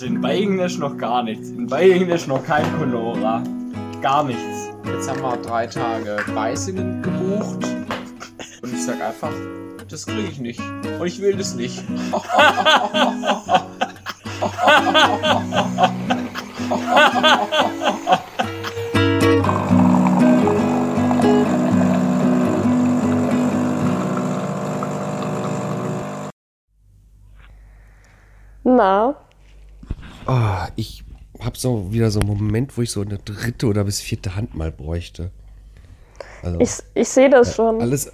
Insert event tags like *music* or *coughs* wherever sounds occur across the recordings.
Also in ist noch gar nichts. In ist noch kein Conora. Gar nichts. Jetzt haben wir drei Tage Weißingen gebucht. Und ich sag einfach, das kriege ich nicht. Und ich will das nicht. Na, Oh, ich habe so wieder so einen Moment, wo ich so eine dritte oder bis vierte Hand mal bräuchte. Also, ich, ich sehe das schon. alles,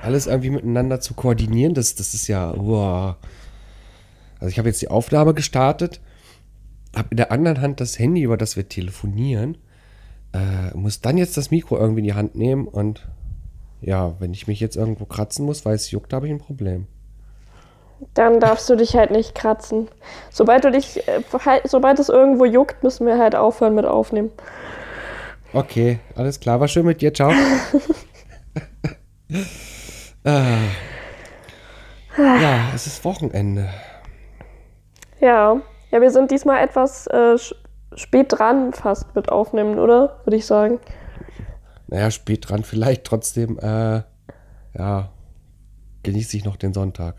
alles irgendwie miteinander zu koordinieren, das, das ist ja. Wow. Also ich habe jetzt die Aufnahme gestartet, habe in der anderen Hand das Handy, über das wir telefonieren, äh, muss dann jetzt das Mikro irgendwie in die Hand nehmen und ja, wenn ich mich jetzt irgendwo kratzen muss, weil es juckt, habe ich ein Problem. Dann darfst du dich halt nicht kratzen. Sobald du dich, äh, halt- sobald es irgendwo juckt, müssen wir halt aufhören mit aufnehmen. Okay, alles klar, war schön mit dir, ciao. *laughs* ah. Ja, es ist Wochenende. Ja, ja, wir sind diesmal etwas äh, spät dran fast mit aufnehmen, oder? Würde ich sagen. Naja, spät dran vielleicht trotzdem, äh, ja, genieße ich noch den Sonntag.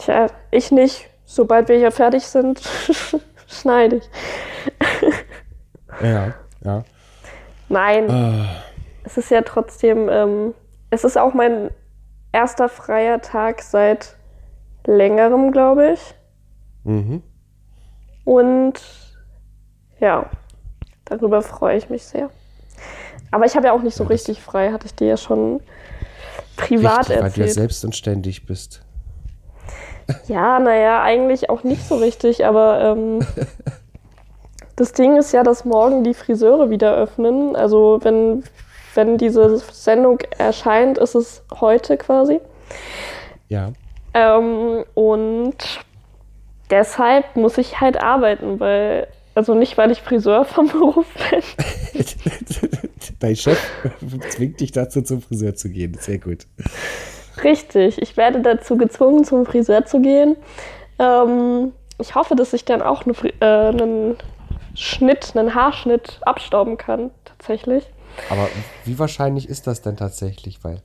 Tja, ich nicht. Sobald wir hier fertig sind, *laughs* schneide ich. Ja, ja. Nein, Ah, es ist ja trotzdem, ähm, es ist auch mein erster freier Tag seit längerem, glaube ich. mhm. Und ja, darüber freue ich mich sehr. Aber ich habe ja auch nicht so richtig frei, hatte ich dir ja schon privat Richtig, weil du ja erzählt. selbstständig bist. Ja, naja, eigentlich auch nicht so richtig, aber ähm, *laughs* das Ding ist ja, dass morgen die Friseure wieder öffnen. Also wenn, wenn diese Sendung erscheint, ist es heute quasi. Ja. Ähm, und deshalb muss ich halt arbeiten, weil, also nicht, weil ich Friseur vom Beruf bin. *laughs* Dein Chef zwingt dich dazu, zum Friseur zu gehen. Sehr gut. Richtig, ich werde dazu gezwungen, zum Friseur zu gehen. Ähm, ich hoffe, dass ich dann auch eine, äh, einen Schnitt, einen Haarschnitt abstauben kann, tatsächlich. Aber wie wahrscheinlich ist das denn tatsächlich? Weil.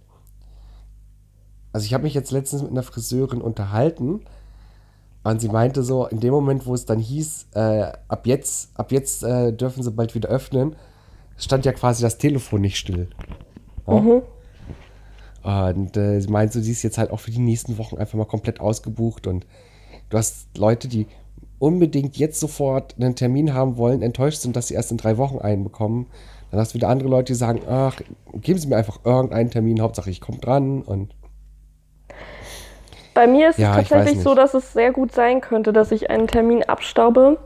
Also, ich habe mich jetzt letztens mit einer Friseurin unterhalten und sie meinte so, in dem Moment, wo es dann hieß, äh, ab jetzt, ab jetzt äh, dürfen sie bald wieder öffnen, stand ja quasi das Telefon nicht still. Ja? Mhm. Und äh, sie meinte, so, sie ist jetzt halt auch für die nächsten Wochen einfach mal komplett ausgebucht und du hast Leute, die unbedingt jetzt sofort einen Termin haben wollen, enttäuscht sind, dass sie erst in drei Wochen einen bekommen. Dann hast du wieder andere Leute, die sagen, ach, geben Sie mir einfach irgendeinen Termin, Hauptsache ich komme dran und Bei mir ist Ja, es tatsächlich so, dass es sehr gut sein könnte, dass ich einen Termin abstaube,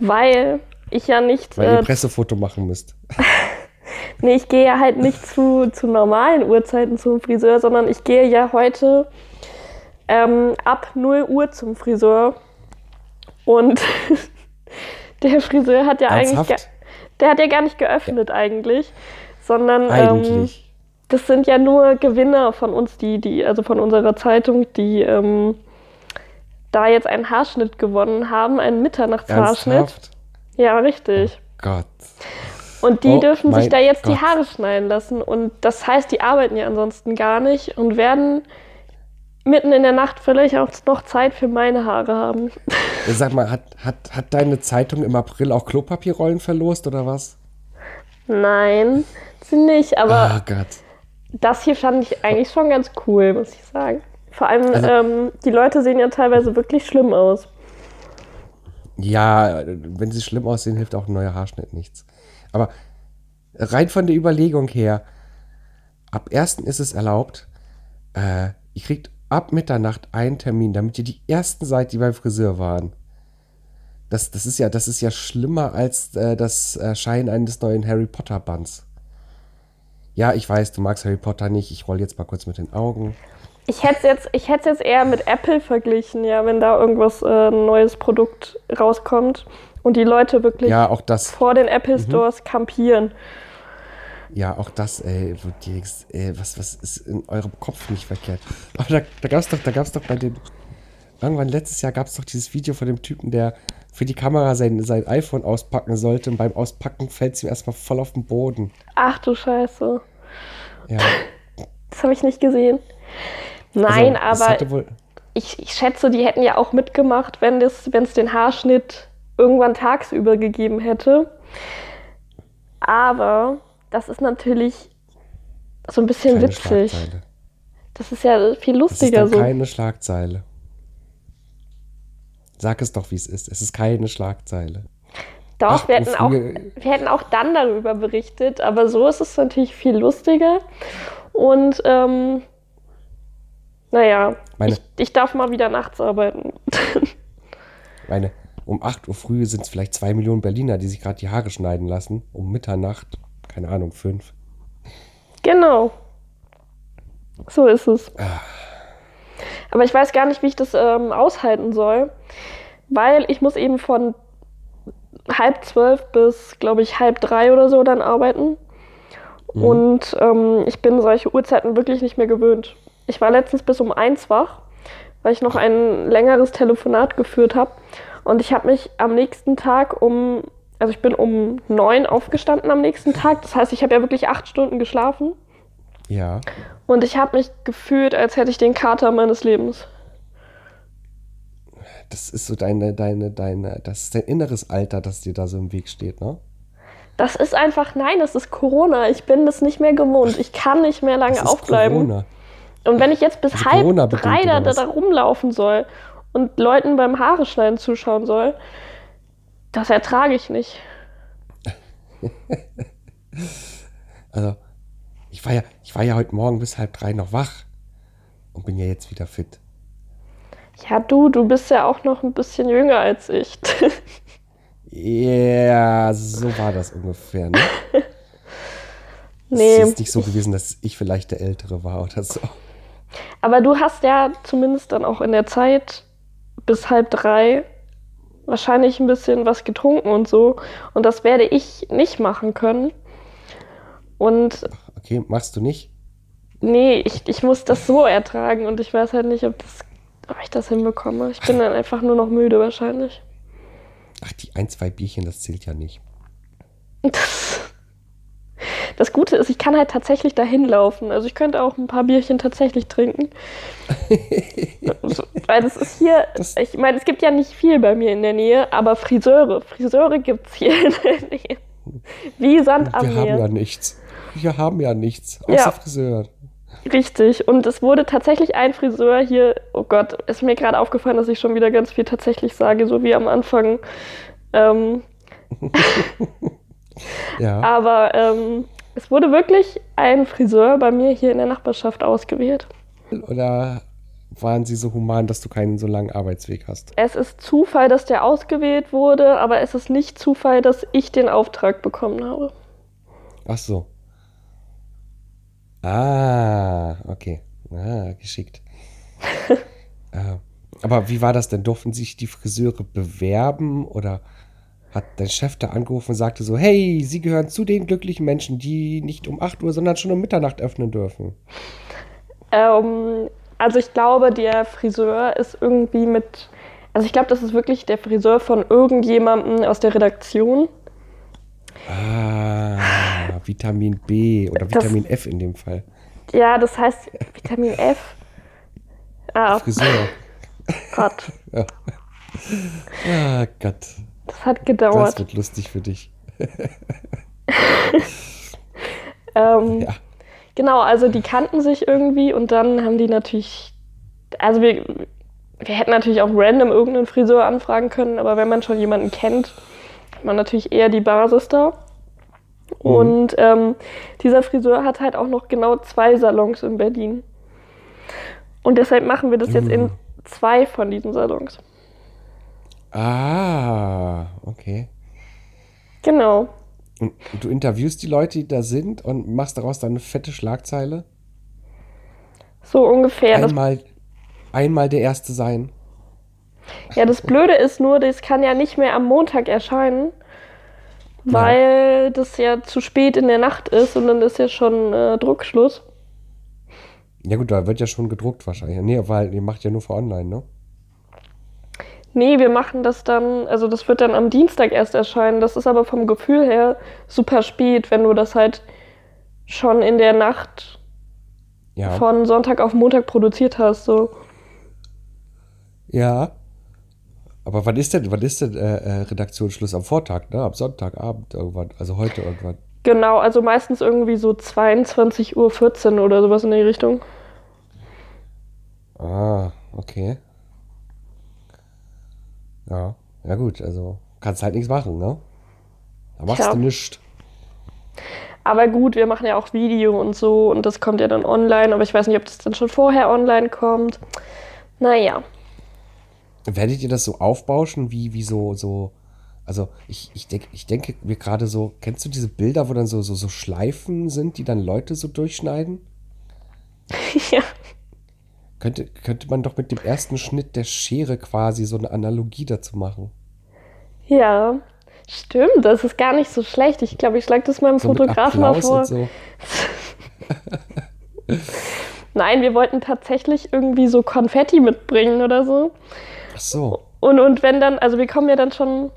weil ich ja nicht. weil ihr Äh, ein Pressefoto machen müsst. *laughs* nee, ich gehe ja halt nicht zu, zu normalen Uhrzeiten zum Friseur, sondern ich gehe ja heute ähm, ab 0 Uhr zum Friseur. Und *laughs* der Friseur hat ja eigentlich. Ernsthaft? Gar, der hat ja gar nicht geöffnet eigentlich, sondern. Ähm, Eigentlich. das sind ja nur Gewinner von uns, die, die, also von unserer Zeitung, die ähm, da jetzt einen Haarschnitt gewonnen haben, einen Mitternachtshaarschnitt. Ernsthaft? Ja, richtig. Gott. Und die Oh dürfen sich da jetzt die Gott. Haare schneiden lassen. Und das heißt, die arbeiten ja ansonsten gar nicht und werden mitten in der Nacht vielleicht auch noch Zeit für meine Haare haben. *laughs* Sag mal, hat, hat, hat deine Zeitung im April auch Klopapierrollen verlost oder was? Nein, sie nicht. Aber Gott. das hier fand ich eigentlich schon ganz cool, muss ich sagen. Vor allem, Also- ähm, die Leute sehen ja teilweise wirklich schlimm aus. Ja, wenn sie schlimm aussehen, hilft auch ein neuer Haarschnitt nichts. Aber rein von der Überlegung her, ab 1. ist es erlaubt, äh, ihr kriegt ab Mitternacht einen Termin, damit ihr die ersten seid, die beim Friseur waren. Das, das, ist, ja, das ist ja schlimmer als äh, das Erscheinen eines neuen Harry Potter Bands. Ja, ich weiß, du magst Harry Potter nicht. Ich roll jetzt mal kurz mit den Augen. Ich hätte es jetzt, jetzt eher mit Apple verglichen, ja, wenn da irgendwas, äh, neues Produkt rauskommt und die Leute wirklich Ja, auch das. vor den Apple Stores kampieren. Ja, auch das, ey, denkst, ey, was, was ist in eurem Kopf nicht verkehrt? Aber da, da gab's doch, da gab's doch bei den, irgendwann letztes Jahr gab es doch dieses Video von dem Typen, der für die Kamera sein, sein iPhone auspacken sollte und beim Auspacken fällt es ihm erstmal voll auf den Boden. Ach du Scheiße. Ja. Das habe ich nicht gesehen. Nein, Also, aber ich, ich schätze, die hätten ja auch mitgemacht, wenn es den Haarschnitt irgendwann tagsüber gegeben hätte. Aber das ist natürlich so ein bisschen keine witzig. Das ist ja viel lustiger so. keine Schlagzeile. Sag es doch, wie es ist. Es ist keine Schlagzeile. Doch, Ach, wir hätten, auch, wir hätten auch dann darüber berichtet, aber so ist es natürlich viel lustiger. Und ähm, naja, Meine- ich, ich darf mal wieder nachts arbeiten. *laughs* Meine, um 8 Uhr früh sind es vielleicht zwei Millionen Berliner, die sich gerade die Haare schneiden lassen. Um Mitternacht, keine Ahnung, fünf. genau. So ist es. Ah. Aber ich weiß gar nicht, wie ich das ähm, aushalten soll, weil ich muss eben von halb zwölf bis, glaube ich, halb drei oder so dann arbeiten. Mhm. Und ähm, ich bin solche Uhrzeiten wirklich nicht mehr gewöhnt. Ich war letztens bis um eins wach, weil ich noch ein längeres Telefonat geführt habe. Und ich habe mich am nächsten Tag um, also ich bin um neun aufgestanden am nächsten Tag. Das heißt, ich habe ja wirklich acht Stunden geschlafen. Ja. Und ich habe mich gefühlt, als hätte ich den Kater meines Lebens. Das ist so deine, deine, deine, das ist dein inneres Alter, das dir da so im Weg steht, ne? Das ist einfach, nein, das ist Corona. Ich bin das nicht mehr gewohnt. Ich kann nicht mehr lange Das ist aufbleiben. Corona. Und wenn ich jetzt bis Also halb drei da, da rumlaufen soll und Leuten beim Haare schneiden zuschauen soll, das ertrage ich nicht. *laughs* Also, ich war ja, ich war ja heute Morgen bis halb drei noch wach und bin ja jetzt wieder fit. Ja, du, du bist ja auch noch ein bisschen jünger als ich. Ja, so war das ungefähr, ne? *laughs* nee, Es ist nicht so gewesen, dass ich vielleicht der Ältere war oder so. aber du hast ja zumindest dann auch in der Zeit bis halb drei wahrscheinlich ein bisschen was getrunken und so. Und das werde ich nicht machen können. Und Okay, machst du nicht? Nee, ich, ich muss das so ertragen und ich weiß halt nicht, ob, das, ob ich das hinbekomme. Ich bin dann einfach nur noch müde wahrscheinlich. Ach, die ein, zwei Bierchen, das zählt ja nicht. Das, *laughs* das Gute ist, ich kann halt tatsächlich dahin laufen. Also ich könnte auch ein paar Bierchen tatsächlich trinken. *laughs* So, Weil das ist hier, Das- ich meine, es gibt ja nicht viel bei mir in der Nähe, aber Friseure, Friseure gibt es hier in der Nähe. Wie Sand am Wir haben ja nichts. Wir haben ja nichts. Außer Ja. Friseur. Richtig. Und es wurde tatsächlich ein Friseur hier, oh Gott, ist mir gerade aufgefallen, dass ich schon wieder ganz viel tatsächlich sage, so wie am Anfang. Ähm, *laughs* Ja. aber ähm, es wurde wirklich ein Friseur bei mir hier in der Nachbarschaft ausgewählt. Oder waren sie so human, dass du keinen so langen Arbeitsweg hast? Es ist Zufall, dass der ausgewählt wurde, aber es ist nicht Zufall, dass ich den Auftrag bekommen habe. Ach so. Ah, okay. Ah, geschickt. äh, *laughs* aber wie war das denn? Durften sich die Friseure bewerben oder hat dein Chef da angerufen und sagte so, hey, Sie gehören zu den glücklichen Menschen, die nicht um 8 Uhr, sondern schon um Mitternacht öffnen dürfen? Ähm, also ich glaube, der Friseur ist irgendwie mit, also ich glaube, das ist wirklich der Friseur von irgendjemandem aus der Redaktion. Ah, Vitamin B oder Das- Vitamin F in dem Fall. Ja, das heißt Vitamin F. Ah, Friseur. Gott, *laughs* Ah, Gott. Das hat Das gedauert. wird lustig für dich. *laughs* Ähm, Ja. Genau, also die kannten sich irgendwie und dann haben die natürlich, also wir, wir hätten natürlich auch random irgendeinen Friseur anfragen können, aber wenn man schon jemanden kennt, hat man natürlich eher die Basis da. Und ähm, dieser Friseur hat halt auch noch genau zwei Salons in Berlin. Und deshalb machen wir das jetzt in zwei von diesen Salons. Ah, okay. Genau. Und du interviewst die Leute, die da sind und machst daraus dann eine fette Schlagzeile? So ungefähr. Das, einmal, einmal der Erste sein. ja, das Blöde ist nur, das kann ja nicht mehr am Montag erscheinen, weil das ja zu spät in der Nacht ist und dann ist ja schon äh, Druckschluss. Ja gut, da wird ja schon gedruckt wahrscheinlich. Nee, weil ihr macht ja nur für online, ne? Nee, wir machen das dann, also das wird dann am Dienstag erst erscheinen. Das ist aber vom Gefühl her super spät, wenn du das halt schon in der Nacht Ja. von Sonntag auf Montag produziert hast. So. Ja. Aber wann ist denn, wann ist denn äh, äh, Redaktionsschluss? Am Vortag, ne? Am Sonntagabend irgendwann. Also heute irgendwann. Genau, also meistens irgendwie so 22.14 Uhr oder sowas in die Richtung. Ah, okay. Ja, ja gut, also kannst halt nichts machen, ne? Da machst Tja. du nichts. Aber gut, wir machen ja auch Video und so und das kommt ja dann online, aber ich weiß nicht, ob das dann schon vorher online kommt. Naja. Werdet ihr das so aufbauschen, wie, wie so, so, also ich, ich, denk, ich denke mir gerade so, kennst du diese Bilder, wo dann so, so, so Schleifen sind, die dann Leute so durchschneiden? *laughs* ja. Könnte, könnte man doch mit dem ersten Schnitt der Schere quasi so eine Analogie dazu machen. Ja. Stimmt, das ist gar nicht so schlecht. Ich glaube, ich schlage das meinem So Fotografen mal vor. so. *laughs* Nein, wir wollten tatsächlich irgendwie so Konfetti mitbringen oder so. Ach so. Und, und wenn dann, also wir kommen ja dann schon,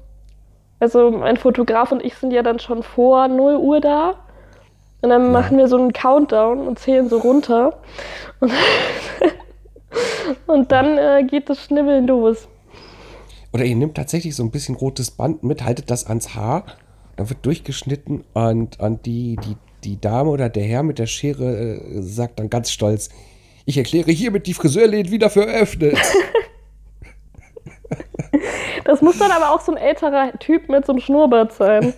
also mein Fotograf und ich sind ja dann schon vor 0 Uhr da. Und dann machen wir so einen Countdown und zählen so runter. Und, und dann äh, geht das Schnibbeln los. Oder ihr nehmt tatsächlich so ein bisschen rotes Band mit, haltet das ans Haar, dann wird durchgeschnitten und, und die, die, die Dame oder der Herr mit der Schere äh, sagt dann ganz stolz, ich erkläre hiermit die Friseurläden wieder für eröffnet. *laughs* Das muss dann aber auch so ein älterer Typ mit so einem Schnurrbart sein.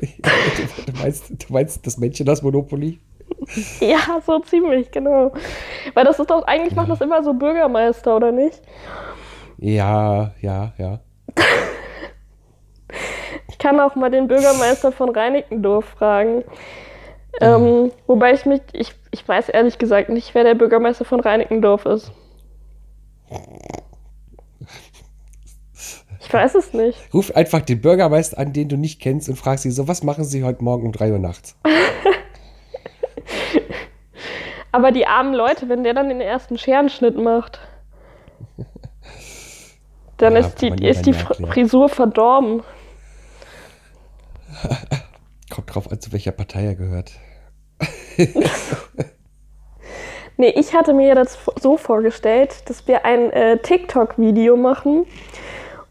*laughs* du, meinst, du meinst das Männchen das Monopoly? *laughs* Ja, so ziemlich, genau. Weil das ist doch, eigentlich macht das immer so Bürgermeister, oder nicht? Ja, ja, ja. Ich kann auch mal den Bürgermeister von Reinickendorf fragen. Ähm, wobei ich mich, ich, ich weiß ehrlich gesagt nicht, wer der Bürgermeister von Reinickendorf ist. Ich weiß es nicht. Ruf einfach den Bürgermeister an, den du nicht kennst und frag sie so, was machen sie heute Morgen um 3 Uhr nachts? *laughs* *laughs* Aber die armen Leute, wenn der dann den ersten Scherenschnitt macht, dann Ja, ist die, ist die. Frisur verdorben. *laughs* Kommt drauf an, zu welcher Partei er gehört. *laughs* Nee, ich hatte mir das so vorgestellt, dass wir ein äh, TikTok-Video machen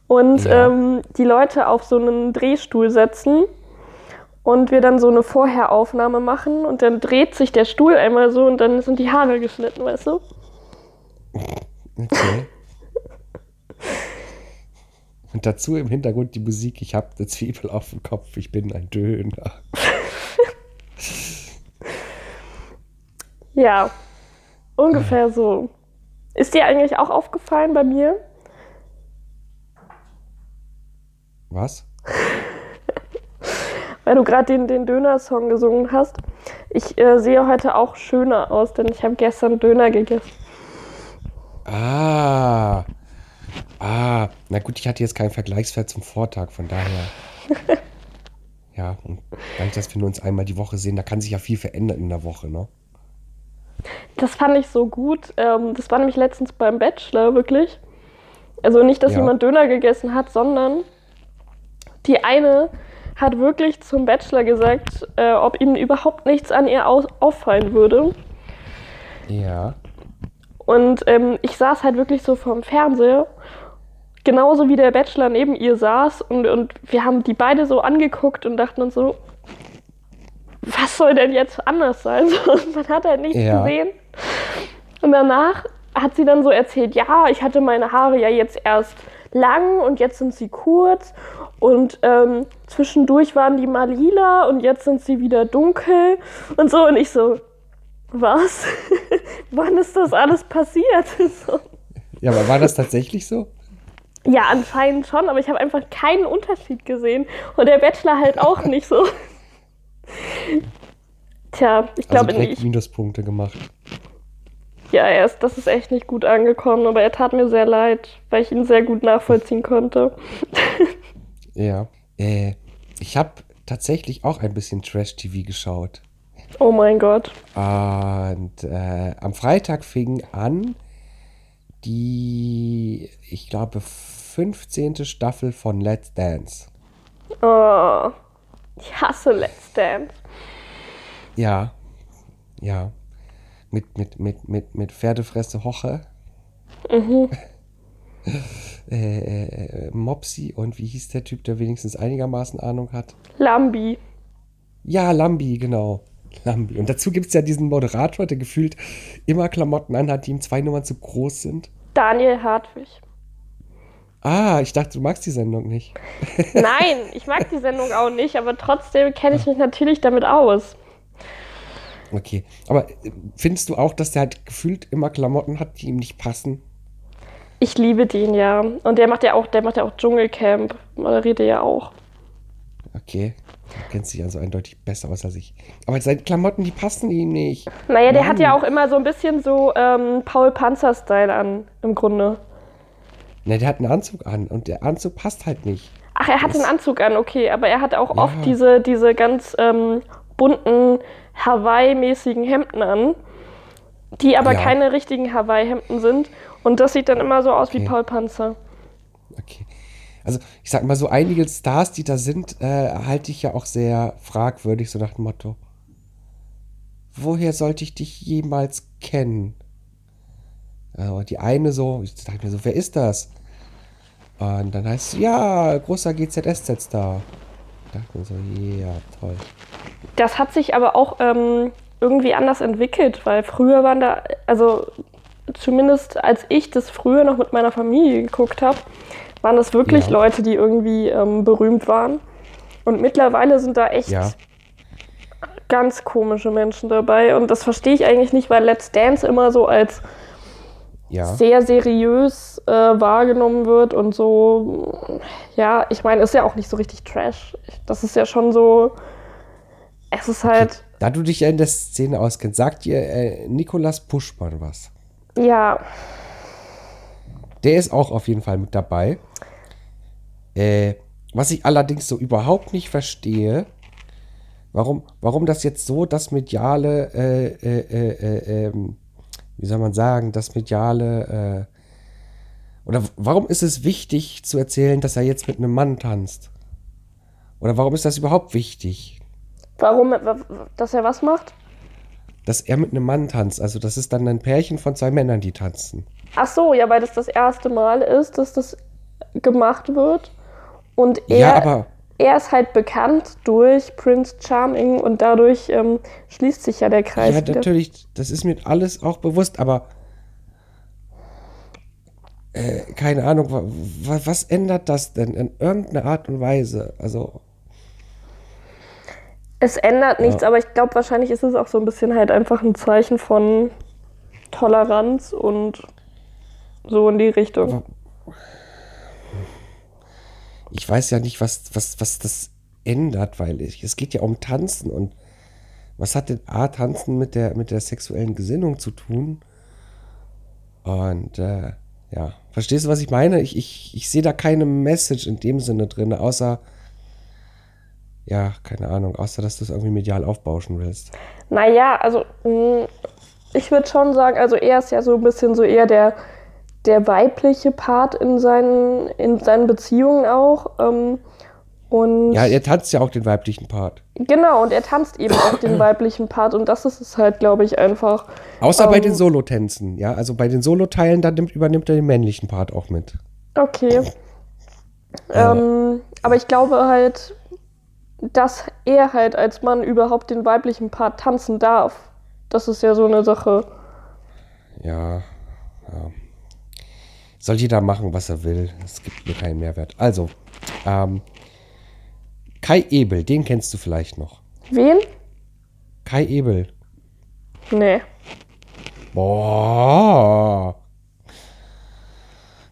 und Ja. ähm, die Leute auf so einen Drehstuhl setzen und wir dann so eine Vorheraufnahme machen und dann dreht sich der Stuhl einmal so und dann sind die Haare geschnitten, weißt du? Okay. Und dazu im Hintergrund die Musik, ich habe eine Zwiebel auf dem Kopf, ich bin ein Döner. *laughs* Ja, ungefähr so. Ist dir eigentlich auch aufgefallen bei mir? Was? Weil du gerade den, den Döner-Song gesungen hast. Ich äh, sehe heute auch schöner aus, denn ich habe gestern Döner gegessen. Ah. Ah. Na gut, ich hatte jetzt keinen Vergleichswert zum Vortag, von daher. *laughs* Ja, und dadurch, dass wir nur uns einmal die Woche sehen, da kann sich ja viel verändern in der Woche, ne? Das fand ich so gut. Ähm, das war nämlich letztens beim Bachelor, wirklich. Also nicht, dass Ja. jemand Döner gegessen hat, sondern die eine hat wirklich zum Bachelor gesagt, äh, ob ihnen überhaupt nichts an ihr au auffallen würde. Ja. Und ähm, ich saß halt wirklich so vorm Fernseher, genauso wie der Bachelor neben ihr saß. Und, und wir haben die beide so angeguckt und dachten uns so, was soll denn jetzt anders sein? *laughs* Man hat halt nichts Ja. gesehen. Und danach hat sie dann so erzählt, ja, ich hatte meine Haare ja jetzt erst lang und jetzt sind sie kurz. Und ähm, zwischendurch waren die mal lila und jetzt sind sie wieder dunkel und so. Und ich so, was? *laughs* Wann ist das alles passiert? *laughs* so. Ja, aber war das tatsächlich so? Ja, anscheinend schon, aber ich habe einfach keinen Unterschied gesehen. Und der Bachelor halt auch nicht so. *laughs* Tja, ich Also glaube direkt nicht. Minuspunkte gemacht. Ja, er ist, das ist echt nicht gut angekommen, aber er tat mir sehr leid, weil ich ihn sehr gut nachvollziehen konnte. *laughs* Ja. Äh, ich habe tatsächlich auch ein bisschen Trash-TV geschaut. Oh mein Gott. Und äh, am Freitag fing an die, ich glaube, 15. Staffel von Let's Dance. Oh, ich hasse Let's Dance. Ja. Ja. Mit, mit, mit, mit, mit Pferdefresse Hoche. *laughs* äh, äh, Mopsi und wie hieß der Typ, der wenigstens einigermaßen Ahnung hat? Lambi. Ja, Lambi, genau. Lambi. Und dazu gibt es ja diesen Moderator, der gefühlt immer Klamotten anhat, die ihm zwei Nummern zu groß sind. Daniel Hartwig. Ah, ich dachte, du magst die Sendung nicht. Nein, ich mag die Sendung auch nicht, aber trotzdem kenne ich mich natürlich damit aus. Okay. Aber äh, findest du auch, dass der halt gefühlt immer Klamotten hat, die ihm nicht passen? Ich liebe den ja. Und der macht ja auch, der macht ja auch Dschungelcamp. Moderiert er ja auch. Okay. Du kennst dich also eindeutig besser aus als ich. Aber seine Klamotten, die passen ihm nicht. Naja, der Mann. hat ja auch immer so ein bisschen so ähm, Paul Panzer-Style an, im Grunde. Ne, der hat einen Anzug an und der Anzug passt halt nicht. Ach, er hat einen Anzug an, okay, aber er hat auch Ja. oft diese, diese ganz ähm, bunten Hawaii-mäßigen Hemden an, die aber Ja. keine richtigen Hawaii-Hemden sind. Und das sieht dann immer so aus wie Okay. Paul Panzer. Okay. Also, ich sag mal, so einige Stars, die da sind, äh, halte ich ja auch sehr fragwürdig, so nach dem Motto. Woher sollte ich dich jemals kennen? Also, die eine so, ich dachte mir so, wer ist das? Und dann heißt es, ja, großer GZSZ-Star. Ich dachte mir so, ja, toll. Das hat sich aber auch ähm, irgendwie anders entwickelt, weil früher waren da, also zumindest als ich das früher noch mit meiner Familie geguckt habe, waren das wirklich Ja. Leute, die irgendwie ähm, berühmt waren. Und mittlerweile sind da echt Ja. ganz komische Menschen dabei. Und das verstehe ich eigentlich nicht, weil Let's Dance immer so als Ja. sehr seriös äh, wahrgenommen wird und so, ja, ich meine, ist ja auch nicht so richtig Trash. Das ist ja schon so, es ist halt, Da du dich ja in der Szene auskennst, sagt dir äh, Nikolas Puschmann was. ja, Der ist auch auf jeden Fall mit dabei. Äh, was ich allerdings so überhaupt nicht verstehe, warum, warum das jetzt so das mediale, äh, äh, äh, äh, ähm, wie soll man sagen, das mediale, äh, oder warum ist es wichtig zu erzählen, dass er jetzt mit einem Mann tanzt? Oder warum ist das überhaupt wichtig? warum, wa- dass er was macht? Dass er mit einem Mann tanzt. Also das ist dann ein Pärchen von zwei Männern, die tanzen. Ach so, ja, weil das das erste Mal ist, dass das gemacht wird. Und er, ja, aber er ist halt bekannt durch Prince Charming und dadurch ähm, schließt sich ja der Kreis Ja, wieder. natürlich, das ist mir alles auch bewusst, aber äh, keine Ahnung, wa, wa, was ändert das denn in irgendeiner Art und Weise? Also, Es ändert nichts, aber ich glaube, wahrscheinlich ist es auch so ein bisschen halt einfach ein Zeichen von Toleranz und so in die Richtung. Ich weiß ja nicht, was, was, was das ändert, weil ich, es geht ja um Tanzen und was hat denn A, Tanzen mit der, mit der sexuellen Gesinnung zu tun? Und äh, ja, verstehst du, was ich meine? Ich, ich, ich sehe da keine Message in dem Sinne drin, außer, ja, keine Ahnung, außer dass du es irgendwie medial aufbauschen willst. Naja, also mh, ich würde schon sagen, also er ist ja so ein bisschen so eher der, der weibliche Part in seinen, in seinen Beziehungen auch. Ähm, und Ja, er tanzt ja auch den weiblichen Part. genau, und er tanzt eben auch den *coughs* weiblichen Part und das ist es halt, glaube ich, einfach. Außer bei Ähm. den Solotänzen, ja. Also bei den Soloteilen, da nimmt, übernimmt er den männlichen Part auch mit. Okay. Ähm, aber ich glaube halt, dass er halt als Mann überhaupt den weiblichen Part tanzen darf. Das ist ja so eine Sache. Ja, ja. Soll jeder machen, was er will. Es gibt mir keinen Mehrwert. Also, ähm, Kai Ebel, den kennst du vielleicht noch. Wen? Kai Ebel. Nee. Boah.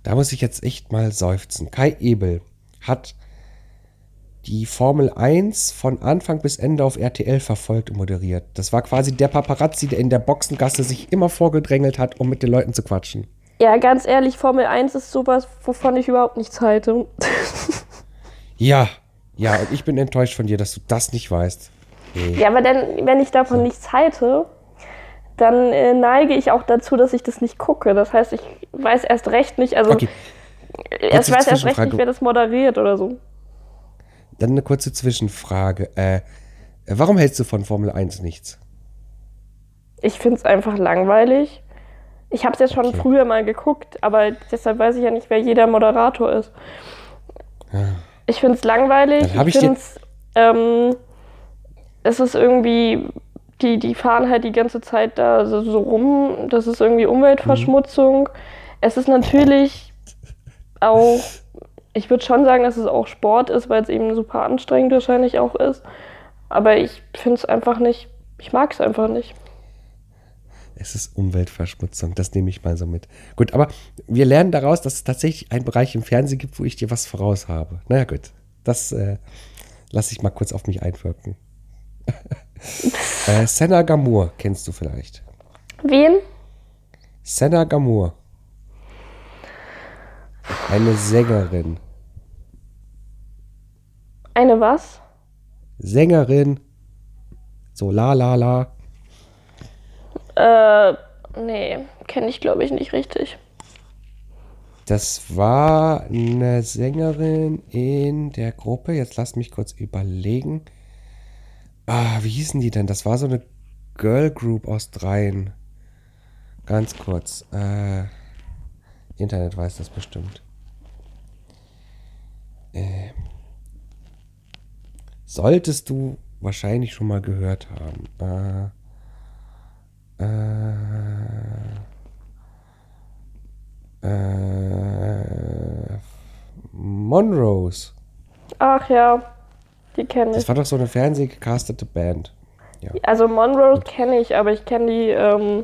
Da muss ich jetzt echt mal seufzen. Kai Ebel hat die Formel 1 von Anfang bis Ende auf RTL verfolgt und moderiert. Das war quasi der Paparazzi, der in der Boxengasse sich immer vorgedrängelt hat, um mit den Leuten zu quatschen. Ja, ganz ehrlich, Formel 1 ist sowas, wovon ich überhaupt nichts halte. Ja, ja, und ich bin enttäuscht von dir, dass du das nicht weißt. Nee. ja, aber dann, wenn ich davon nichts halte, dann äh, neige ich auch dazu, dass ich das nicht gucke. Das heißt, ich weiß erst recht nicht, also Okay, Ich Kurze weiß erst recht nicht, wer das moderiert oder so. Dann eine kurze Zwischenfrage. Äh, warum hältst du von Formel 1 nichts? Ich finde es einfach langweilig. Ich habe es ja schon Okay. früher mal geguckt, aber deshalb weiß ich ja nicht, wer jeder Moderator ist. Ich finde es langweilig. Ich ich finde es, ähm, es ist irgendwie, die, die fahren halt die ganze Zeit da so, so rum. Das ist irgendwie Umweltverschmutzung. Es ist natürlich auch, ich würde schon sagen, dass es auch Sport ist, weil es eben super anstrengend wahrscheinlich auch ist. Aber ich finde es einfach nicht, ich mag es einfach nicht. Es ist Umweltverschmutzung, das nehme ich mal so mit. Gut, aber wir lernen daraus, dass es tatsächlich einen Bereich im Fernsehen gibt, wo ich dir was voraus habe. Naja, gut. Das äh, lasse ich mal kurz auf mich einwirken. *laughs* äh, Senna Gamur kennst du vielleicht. Wen? Senna Gamur. Eine Sängerin. Eine was? Sängerin. So la la la. Äh, nee, kenne ich glaube ich nicht richtig. Das war eine Sängerin in der Gruppe. Jetzt lass mich kurz überlegen. Ah, wie hießen die denn? Das war so eine Girl Group aus dreien. Ganz kurz. Äh, Internet weiß das bestimmt. Äh, solltest du wahrscheinlich schon mal gehört haben. Äh, äh, äh, Monrose. Ach ja, die kenne Das ich. war doch so eine fernsehgecastete Band. Also Monroe kenne ich, aber ich kenne die, ähm,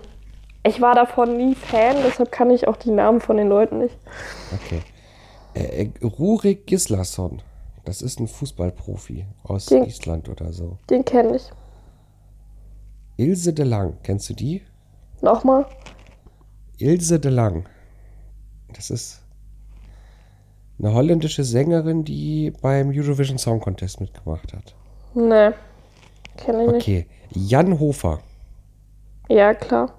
ich war davon nie Fan, deshalb kann ich auch die Namen von den Leuten nicht. Okay. Äh, äh, Rurik Gislason. Das ist ein Fußballprofi aus Den- Island oder so. Den kenne ich. Ilse de Lang. Kennst du die? Nochmal? Ilse de Lang. Das ist eine holländische Sängerin, die beim Eurovision Song Contest mitgemacht hat. Nee, kenne ich nicht. Okay. Jan Hofer. Ja, klar.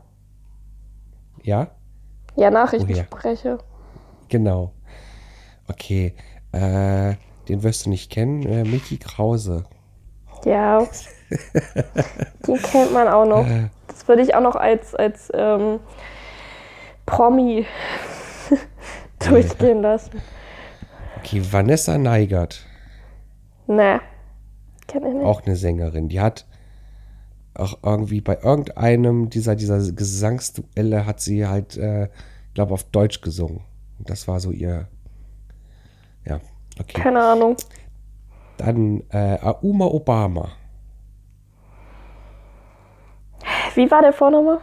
Ja? Ja, Nachrichtensprecher. Genau. Okay. Äh, den wirst du nicht kennen. Äh, Mickey Krause. Ja. *laughs* Den kennt man auch noch. Das würde ich auch noch als, als ähm, Promi *laughs* durchgehen lassen. Okay, Vanessa Neigert. Nee, kenne ich nicht. Auch eine Sängerin. Die hat auch irgendwie bei irgendeinem dieser, dieser Gesangsduelle hat sie halt, äh, glaube auf Deutsch gesungen. Und das war so ihr. Ja, okay. Keine Ahnung. Dann äh, Auma Obama. Wie war der Vorname?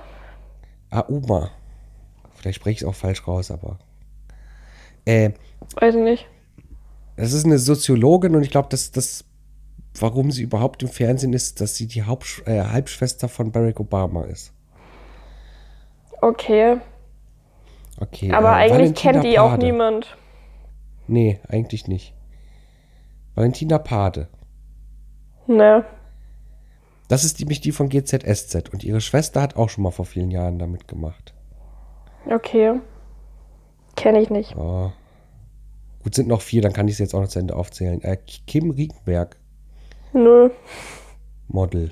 Auma. Vielleicht spreche ich es auch falsch raus, aber. Äh, Weiß ich nicht. das ist eine Soziologin und ich glaube, dass das, warum sie überhaupt im Fernsehen ist, dass sie die Hauptsch äh, Halbschwester von Barack Obama ist. Okay. Okay. Aber äh, eigentlich Valentina kennt die auch Pade. niemand. Nee, eigentlich nicht. Valentina Pade. Ne. Das ist nämlich die von GZSZ. Und ihre Schwester hat auch schon mal vor vielen Jahren damit gemacht. Okay. Kenne ich nicht. Oh. Gut, sind noch vier, dann kann ich es jetzt auch noch zu Ende aufzählen. Äh, Kim Riekenberg, Nö. Model.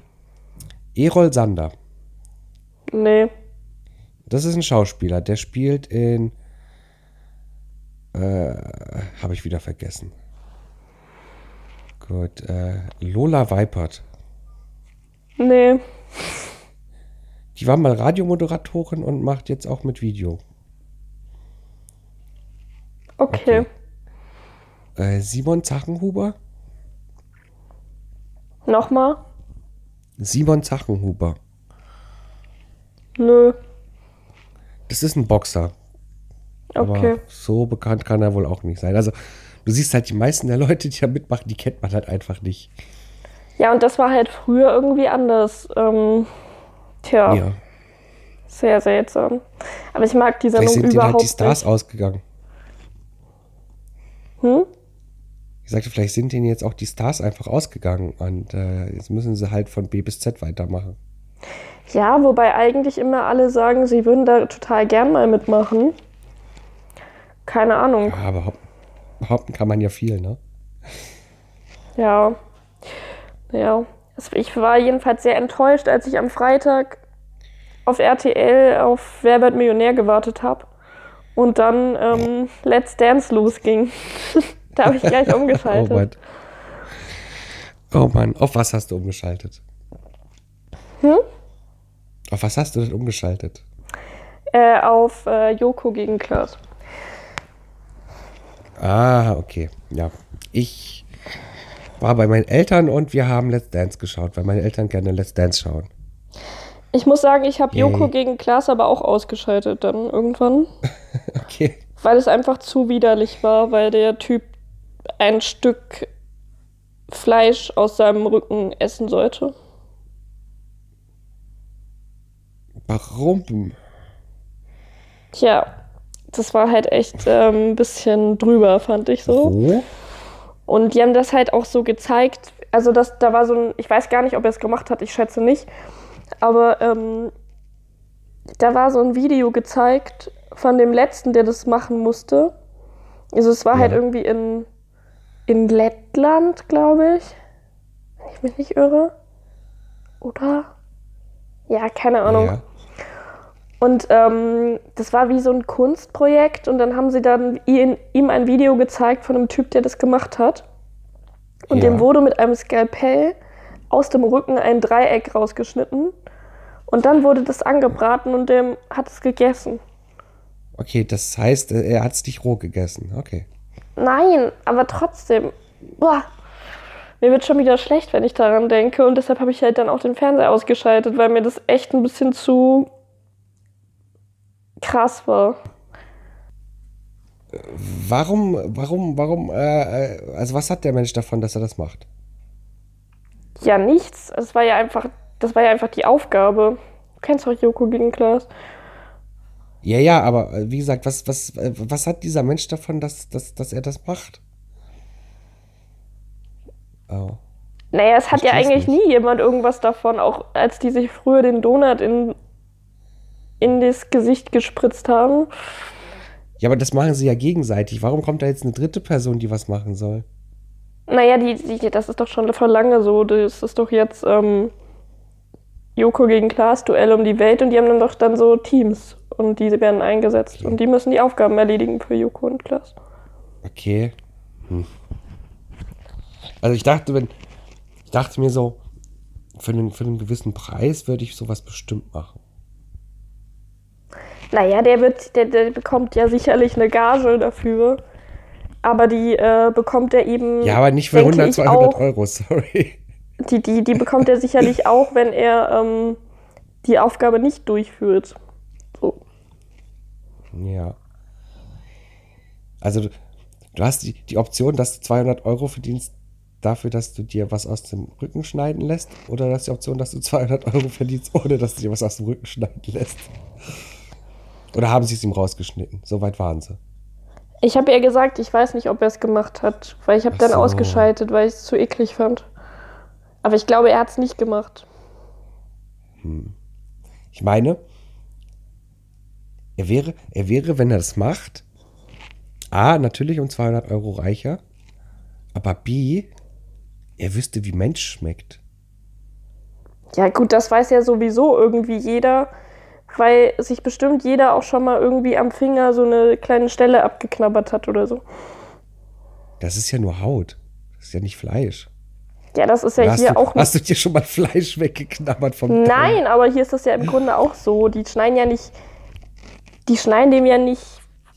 Erol Sander. Nee. Das ist ein Schauspieler, der spielt in. Äh, habe ich wieder vergessen. Gut, äh, Lola Weipert. Nee. Die war mal Radiomoderatorin und macht jetzt auch mit Video. Okay. Äh, Simon Zachenhuber? Nochmal? Simon Zachenhuber. Nö. Das ist ein Boxer. Okay. Aber so bekannt kann er wohl auch nicht sein. Also, du siehst halt, die meisten der Leute, die da mitmachen, die kennt man halt einfach nicht. Ja, und das war halt früher irgendwie anders. Ähm, tja, Ja. sehr seltsam. Aber ich mag die Vielleicht Sendung sind denen halt überhaupt die Stars nicht. ausgegangen. Hm? Ich sagte, vielleicht sind denen jetzt auch die Stars einfach ausgegangen und äh, jetzt müssen sie halt von B bis Z weitermachen. Ja, wobei eigentlich immer alle sagen, sie würden da total gern mal mitmachen. keine Ahnung. Ja, aber behaupten kann man ja viel, ne? Ja. Ja. Es- Ich war jedenfalls sehr enttäuscht, als ich am Freitag auf RTL auf Wer wird Millionär gewartet habe und dann ähm, Let's Dance losging. *laughs* da habe ich gleich *laughs* Oh umgeschaltet. Mann. Oh Mann, auf was hast du umgeschaltet? Hm? Auf was hast du denn umgeschaltet? äh, auf äh, Joko gegen Klaas. Ah, okay. Ja. Ich war bei meinen Eltern und wir haben Let's Dance geschaut, weil meine Eltern gerne Let's Dance schauen. Ich muss sagen, ich habe. Joko gegen Klaas aber auch ausgeschaltet dann irgendwann, *laughs* Okay. weil es einfach zu widerlich war, weil der Typ ein Stück Fleisch aus seinem Rücken essen sollte. Warum? Tja, das war halt echt ähm, ein bisschen drüber, fand ich so. Wo? Und die haben das halt auch so gezeigt. Also das, da war so ein, ich weiß gar nicht, ob er es gemacht hat, ich schätze nicht. Aber ähm, da war so ein Video gezeigt von dem letzten, der das machen musste. Also es war Ja. halt irgendwie in, in Lettland, glaube ich. Wenn ich mich nicht irre. Oder? Ja, keine Ahnung. Ja. Und ähm, das war wie so ein Kunstprojekt und dann haben sie dann ihn, ihm ein Video gezeigt von einem Typ, der das gemacht hat. Und Ja. dem wurde mit einem Skalpell aus dem Rücken ein Dreieck rausgeschnitten. Und dann wurde das angebraten und dem hat es gegessen. Okay, das heißt, äh, er hat es nicht roh gegessen. Okay. Nein, aber trotzdem. Boah. Mir wird schon wieder schlecht, wenn ich daran denke. Und deshalb habe ich halt dann auch den Fernseher ausgeschaltet, weil mir das echt ein bisschen zu krass war. Warum, warum, warum, äh, äh, also was hat der Mensch davon, dass er das macht? Ja, nichts. Es war ja einfach, das war ja einfach die Aufgabe. Du kennst doch Joko gegen Klaas. Ja, ja, aber äh, wie gesagt, was, was, äh, was hat dieser Mensch davon, dass, dass, dass er das macht? Oh. Naja, es hat ja eigentlich nicht. nie jemand irgendwas davon, auch als die sich früher den Donut in, in das Gesicht gespritzt haben. Ja, aber das machen sie ja gegenseitig. Warum kommt da jetzt eine dritte Person, die was machen soll? Naja, die, die, das ist doch schon vor lange so. Das ist doch jetzt ähm, Joko gegen Klaas, Duell um die Welt und die haben dann doch dann so Teams und die werden eingesetzt und die müssen die Aufgaben erledigen für Joko und Klaas. Okay. Hm. Also ich dachte, wenn, ich dachte mir so, für einen, für einen gewissen Preis würde ich sowas bestimmt machen. Naja, der wird, der, der bekommt ja sicherlich eine Gage dafür. Aber die äh, bekommt er eben. Ja, aber nicht für denke 100, ich 200 auch, Euro, sorry. Die, die, die bekommt er sicherlich *laughs* auch, wenn er ähm, die Aufgabe nicht durchführt. So. Ja. Also du, du hast die, die Option, dass du 200 Euro verdienst dafür, dass du dir was aus dem Rücken schneiden lässt oder du hast die Option, dass du 200 Euro verdienst, ohne dass du dir was aus dem Rücken schneiden lässt. Oder haben sie es ihm rausgeschnitten? Soweit waren sie. Ich habe ihr gesagt, ich weiß nicht, ob er es gemacht hat, weil ich habe dann so. ausgeschaltet, weil ich es zu eklig fand. Aber ich glaube, er hat es nicht gemacht. Ich meine, er wäre, er wäre, wenn er das macht, A, natürlich um 200 Euro reicher, aber B, er wüsste, wie Mensch schmeckt. Ja, gut, das weiß ja sowieso irgendwie jeder, weil sich bestimmt jeder auch schon mal irgendwie am Finger so eine kleine Stelle abgeknabbert hat oder so. Das ist ja nur Haut. Das ist ja nicht Fleisch. Ja, das ist ja hast, hier du, auch hast du dir schon mal Fleisch weggeknabbert vom? Nein, aber hier ist das ja im Grunde auch so. Die schneiden ja nicht. Die schneiden dem ja nicht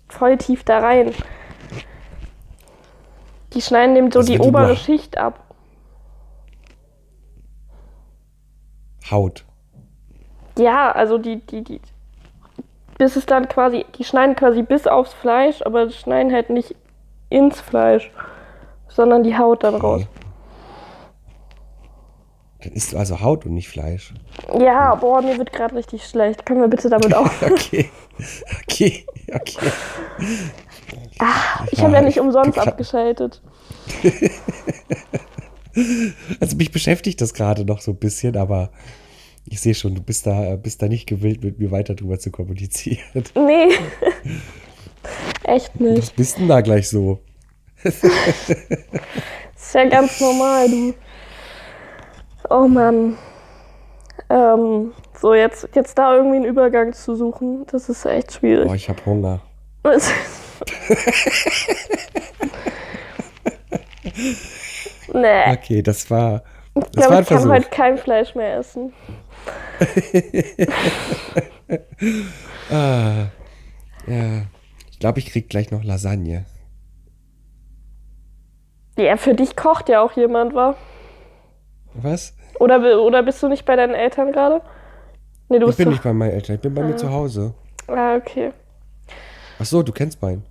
voll tief da rein. Die schneiden dem so Also die obere Schicht ab. Haut. Ja, also die, die, die. Bis es dann quasi. Die schneiden quasi bis aufs Fleisch, aber die schneiden halt nicht ins Fleisch, sondern die Haut dann raus. Dann isst du also Haut und nicht Fleisch. Ja, boah, mir wird gerade richtig schlecht. Können wir bitte damit *laughs* auf? Okay. Okay. Okay. Ich habe ja nicht ich umsonst abgeschaltet. *laughs* Also mich beschäftigt das gerade noch so ein bisschen, aber ich sehe schon, du bist da, bist da nicht gewillt, mit mir weiter drüber zu kommunizieren. *laughs* Nee. echt Was nicht. bist denn da gleich so? *laughs* Ist ja ganz normal, du. Oh Mann. Ähm, so, jetzt, jetzt da irgendwie einen Übergang zu suchen, das ist echt schwierig. Boah, ich hab Hunger. *laughs* nee, Okay, das war. ich Das glaube, war ein ich kann heute kein Fleisch mehr essen. Ah, ja. Ich glaube, ich krieg gleich noch Lasagne. Ja, für dich kocht ja auch jemand, wa? Was? Oder, oder bist du nicht bei deinen Eltern gerade? Nee, du Ich bist bin nicht bei meinen Eltern, ich bin bei mir Ah. zu Hause. Ah, okay. Ach so, du kennst mein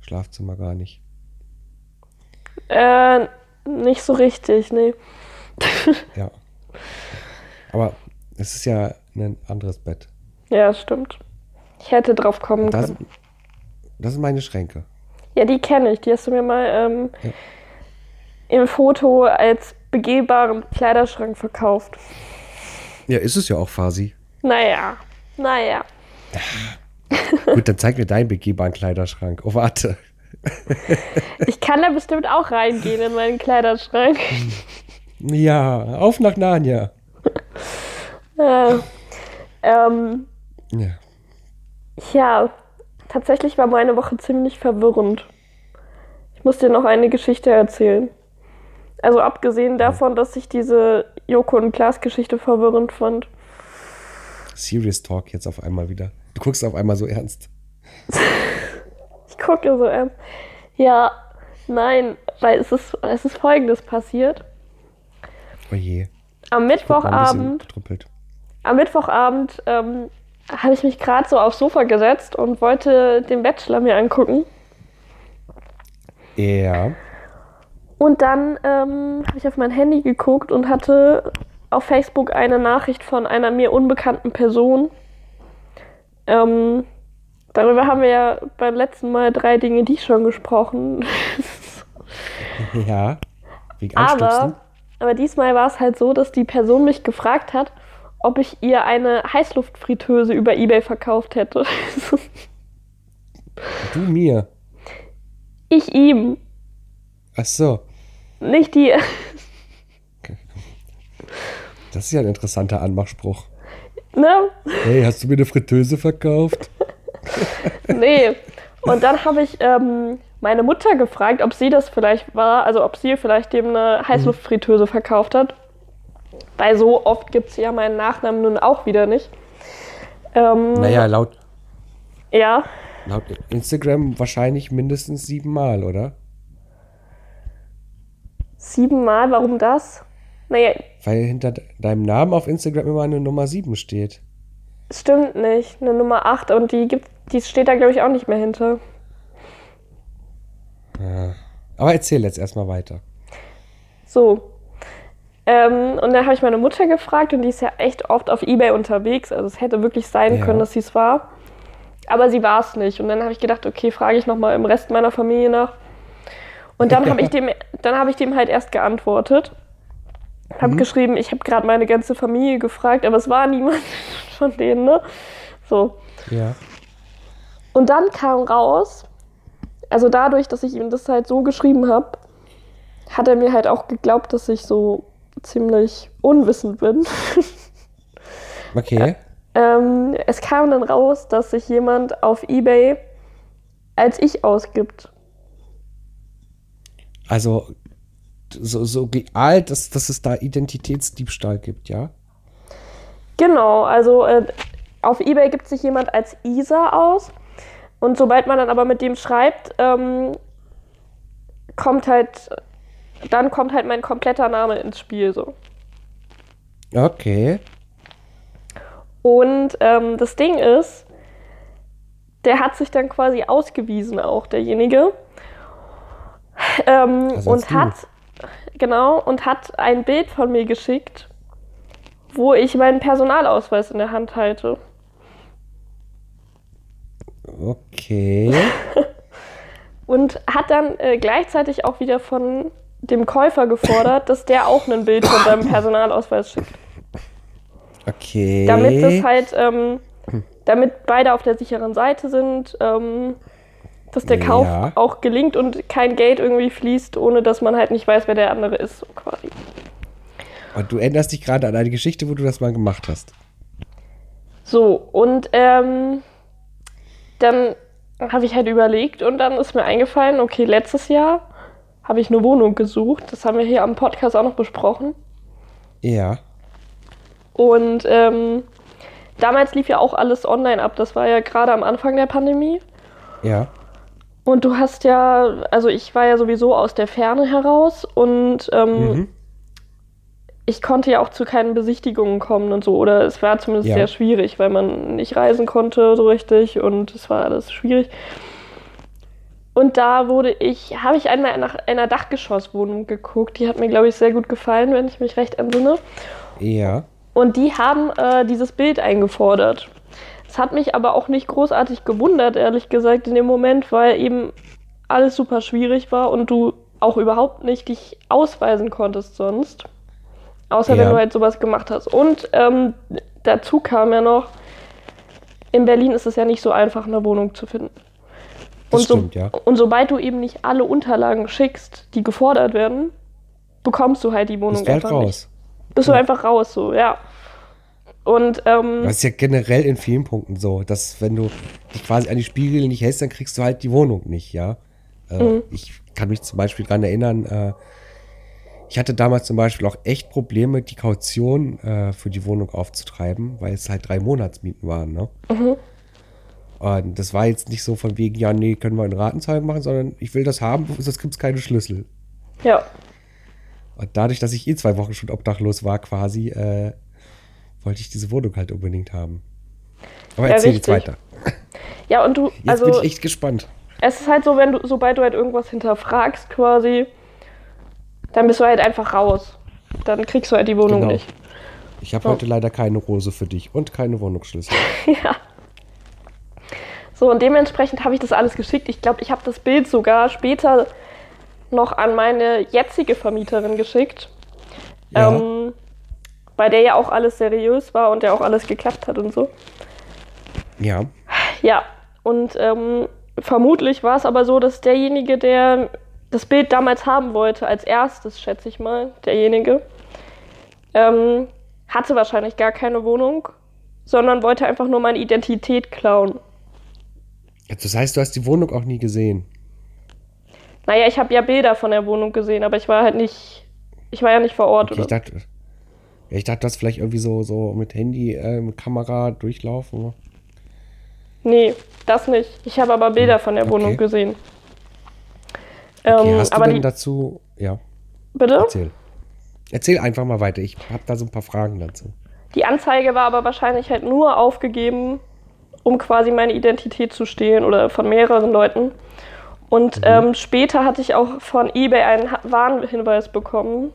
Schlafzimmer gar nicht. Äh, nicht so richtig, nee. Ja. *laughs* Aber es ist ja ein anderes Bett. Ja, stimmt. Ich hätte drauf kommen Das, können. das sind meine Schränke. Ja, die kenne ich. Die hast du mir mal ähm, Ja. im Foto als begehbaren Kleiderschrank verkauft. Ja, ist es ja auch, Fasi. Naja, naja. Gut, dann zeig mir deinen begehbaren Kleiderschrank. Oh, warte. Ich kann da bestimmt auch reingehen in meinen Kleiderschrank. Ja, auf nach Narnia. Äh, ähm, Ja. ja, tatsächlich war meine Woche ziemlich verwirrend. Ich muss dir noch eine Geschichte erzählen. Also abgesehen davon, dass ich diese Joko und Klaas Geschichte verwirrend fand. Serious Talk jetzt auf einmal wieder. Du guckst auf einmal so ernst. Ich gucke so ernst. Ja, nein, weil es ist, es ist folgendes passiert. Oh je. Am Mittwochabend, am Mittwochabend ähm, habe ich mich gerade so aufs Sofa gesetzt und wollte den Bachelor mir angucken. Ja. Und dann ähm, habe ich auf mein Handy geguckt und hatte auf Facebook eine Nachricht von einer mir unbekannten Person. Ähm, darüber haben wir ja beim letzten Mal drei Dinge, die schon gesprochen. *laughs* Ja. Wegen Anstupsen. Aber, aber diesmal war es halt so, dass die Person mich gefragt hat, ob ich ihr eine Heißluftfritteuse über Ebay verkauft hätte. *laughs* Du mir. ich ihm, Ach so. nicht die. Das ist ja ein interessanter Anmachspruch. Ne? Hey, hast du mir eine Fritteuse verkauft? *laughs* Nee. Und dann habe ich ähm, meine Mutter gefragt, ob sie das vielleicht war, also ob sie vielleicht dem eine Heißluftfritteuse verkauft hat. Weil so oft gibt es ja meinen Nachnamen nun auch wieder nicht. Ähm, Naja, laut, Ja, laut Instagram wahrscheinlich mindestens siebenmal, oder? siebenmal, warum das? Naja, Weil hinter de- deinem Namen auf Instagram immer eine Nummer 7 steht. Stimmt nicht. Eine Nummer 8 und die gibt, die steht da, glaube ich, auch nicht mehr hinter. Aber erzähl jetzt erstmal weiter. So. Ähm, und dann habe ich meine Mutter gefragt und die ist ja echt oft auf Ebay unterwegs. Also es hätte wirklich sein Ja. können, dass sie es war. Aber sie war es nicht. Und dann habe ich gedacht, okay, frage ich nochmal im Rest meiner Familie nach. Und dann habe ich dem, *laughs* dann habe ich dem halt erst geantwortet. Habe geschrieben, ich habe gerade meine ganze Familie gefragt, aber es war niemand *laughs* von denen, ne? So. Ja. Und dann kam raus, also dadurch, dass ich ihm das halt so geschrieben habe, hat er mir halt auch geglaubt, dass ich so ziemlich unwissend bin. *laughs* Okay. ähm, es kam dann raus, dass sich jemand auf Ebay als ich ausgibt. Also so, so real, dass, dass es da Identitätsdiebstahl gibt, ja? Genau, also äh, auf Ebay gibt sich jemand als Isa aus. Und sobald man dann aber mit dem schreibt, ähm, kommt halt, dann kommt halt mein kompletter Name ins Spiel so. Okay. Und ähm, das Ding ist, der hat sich dann quasi ausgewiesen, auch derjenige. Ähm, Also und du. hat, genau, und hat ein Bild von mir geschickt, wo ich meinen Personalausweis in der Hand halte. Okay. *laughs* Und hat dann äh, gleichzeitig auch wieder von dem Käufer gefordert, dass der auch ein Bild von seinem Personalausweis schickt. Okay. Damit das halt ähm, damit beide auf der sicheren Seite sind, ähm, dass der Kauf Ja. auch gelingt und kein Geld irgendwie fließt, ohne dass man halt nicht weiß, wer der andere ist, so quasi. Und du erinnerst dich gerade an eine Geschichte, wo du das mal gemacht hast. So, und ähm, dann habe ich halt überlegt und dann ist mir eingefallen, okay, letztes Jahr habe ich eine Wohnung gesucht. Das haben wir hier am Podcast auch noch besprochen. Ja. Und ähm, damals lief ja auch alles online ab. Das war ja gerade am Anfang der Pandemie. Ja. Und du hast ja, also ich war ja sowieso aus der Ferne heraus und ähm, Mhm. Ich konnte ja auch zu keinen Besichtigungen kommen und so. Oder es war zumindest Ja. sehr schwierig, weil man nicht reisen konnte so richtig und es war alles schwierig. Und da wurde ich, habe ich einmal nach einer Dachgeschosswohnung geguckt. Die hat mir, glaube ich, sehr gut gefallen, wenn ich mich recht entsinne. Ja. Und die haben äh, dieses Bild eingefordert. Es hat mich aber auch nicht großartig gewundert, ehrlich gesagt, in dem Moment, weil eben alles super schwierig war und du auch überhaupt nicht dich ausweisen konntest sonst. Außer wenn Ja. du halt sowas gemacht hast. Und ähm, dazu kam ja noch, in Berlin ist es ja nicht so einfach, eine Wohnung zu finden. Das und, so, stimmt, ja. und sobald du eben nicht alle Unterlagen schickst, die gefordert werden, bekommst du halt die Wohnung Bist du halt einfach nicht raus. bist du einfach raus, so, ja. Und, ähm, Das ist ja generell in vielen Punkten so, dass wenn du dich quasi an die Spiegel nicht hältst, dann kriegst du halt die Wohnung nicht, ja. Äh, Mhm. Ich kann mich zum Beispiel daran erinnern, äh, ich hatte damals zum Beispiel auch echt Probleme, die Kaution äh, für die Wohnung aufzutreiben, weil es halt drei Monatsmieten waren, ne? Mhm. Und das war jetzt nicht so von wegen, ja, nee, können wir in Ratenzahlung machen, sondern ich will das haben, sonst gibt es keine Schlüssel. ja, Und dadurch, dass ich eh zwei Wochen schon obdachlos war, quasi, äh, wollte ich diese Wohnung halt unbedingt haben. Aber Ja, erzähl jetzt richtig. weiter. *laughs* ja, und du, Jetzt also, bin ich echt gespannt. es ist halt so, wenn du, sobald du halt irgendwas hinterfragst quasi, dann bist du halt einfach raus. Dann kriegst du halt die Wohnung Genau. nicht. Ich habe Oh. heute leider keine Rose für dich und keine Wohnungsschlüssel. *laughs* ja. So, und dementsprechend habe ich das alles geschickt. Ich glaube, ich habe das Bild sogar später noch an meine jetzige Vermieterin geschickt. Ja. Ähm, bei der ja auch alles seriös war und der auch alles geklappt hat und so. Ja. Ja, und ähm, vermutlich war es aber so, dass derjenige, der das Bild damals haben wollte, als erstes, schätze ich mal, derjenige, ähm, hatte wahrscheinlich gar keine Wohnung, sondern wollte einfach nur meine Identität klauen. Das heißt, du hast die Wohnung auch nie gesehen. Naja, ich habe ja Bilder von der Wohnung gesehen, aber ich war halt nicht, ich war ja nicht vor Ort. Okay, ich oder? dachte, ich dachte, das vielleicht irgendwie so, so mit Handy, äh, mit Kamera durchlaufen. Nee, das nicht. Ich habe aber Bilder von der okay. Wohnung gesehen. Okay, Ähm, hast du aber denn die, dazu, ja, bitte? erzähl. Erzähl einfach mal weiter. Ich habe da so ein paar Fragen dazu. Die Anzeige war aber wahrscheinlich halt nur aufgegeben, um quasi meine Identität zu stehlen oder von mehreren Leuten. Und ähm, später hatte ich auch von eBay einen Warnhinweis bekommen.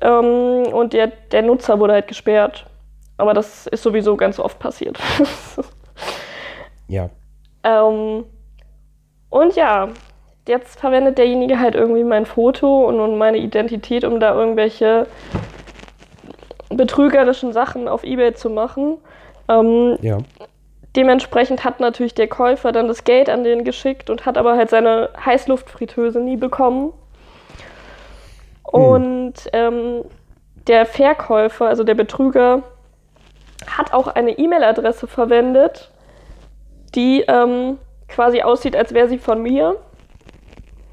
Ähm, und der, der Nutzer wurde halt gesperrt. Aber das ist sowieso ganz oft passiert. *laughs* Ja. ähm, und ja, jetzt verwendet derjenige halt irgendwie mein Foto und, meine Identität, um da irgendwelche betrügerischen Sachen auf eBay zu machen. Ähm, Ja. dementsprechend hat natürlich der Käufer dann das Geld an den geschickt und hat aber halt seine Heißluftfritteuse nie bekommen. Und ähm, der Verkäufer, also der Betrüger, hat auch eine E-Mail-Adresse verwendet, die ähm, quasi aussieht, als wäre sie von mir.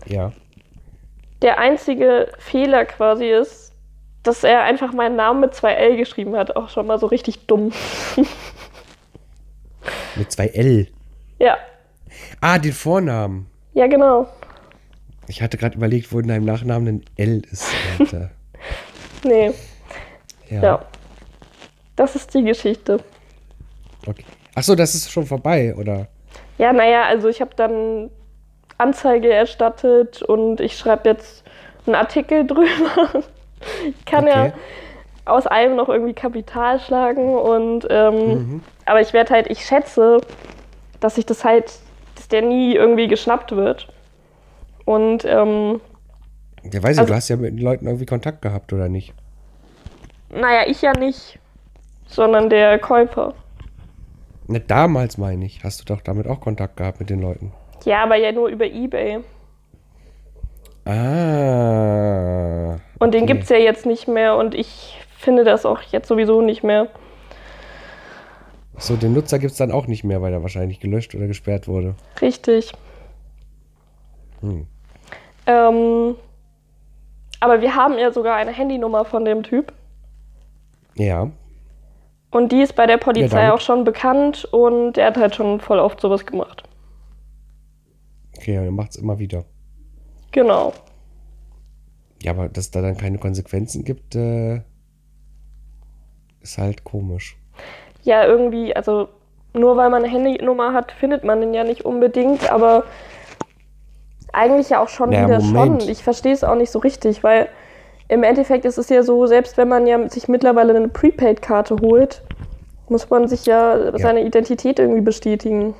Ja. Der einzige Fehler quasi ist, dass er einfach meinen Namen mit zwei L geschrieben hat. Auch schon mal so richtig dumm. *laughs* Mit zwei L. ja, Ah, den Vornamen. ja genau. Ich hatte gerade überlegt, wo in deinem Nachnamen ein L ist. Äh, *laughs* Nee, ja. ja. Das ist die Geschichte. Okay. Achso, das ist schon vorbei, oder? Ja, naja, also ich habe dann Anzeige erstattet und ich schreibe jetzt einen Artikel *laughs* drüber. Ich kann ja Okay. aus allem noch irgendwie Kapital schlagen und ähm, Mhm. aber ich werde halt, ich schätze, dass ich das halt, dass der nie irgendwie geschnappt wird. Und ähm, Ja, weiß ich, Also- du hast ja mit den Leuten irgendwie Kontakt gehabt, oder nicht? naja, ich ja nicht, sondern der Käufer. Ne, damals meine ich, hast du doch damit auch Kontakt gehabt mit den Leuten. Ja, aber ja nur über Ebay. Ah. Und den okay. gibt's ja jetzt nicht mehr und ich finde das auch jetzt sowieso nicht mehr. So, den Nutzer gibt es dann auch nicht mehr, weil er wahrscheinlich gelöscht oder gesperrt wurde. Richtig. Hm. Ähm, aber wir haben ja sogar eine Handynummer von dem Typ. Ja. Und die ist bei der Polizei damit- auch schon bekannt und er hat halt schon voll oft sowas gemacht. Okay, er macht es immer wieder. Genau. Ja, aber dass da dann keine Konsequenzen gibt, äh, ist halt komisch. Ja, irgendwie, also nur weil man eine Handynummer hat, findet man den ja nicht unbedingt, aber eigentlich ja auch schon Ja, wieder Moment. schon. Ich verstehe es auch nicht so richtig, weil im Endeffekt ist es ja so, selbst wenn man ja sich mittlerweile eine Prepaid-Karte holt, muss man sich ja, seine Identität irgendwie bestätigen.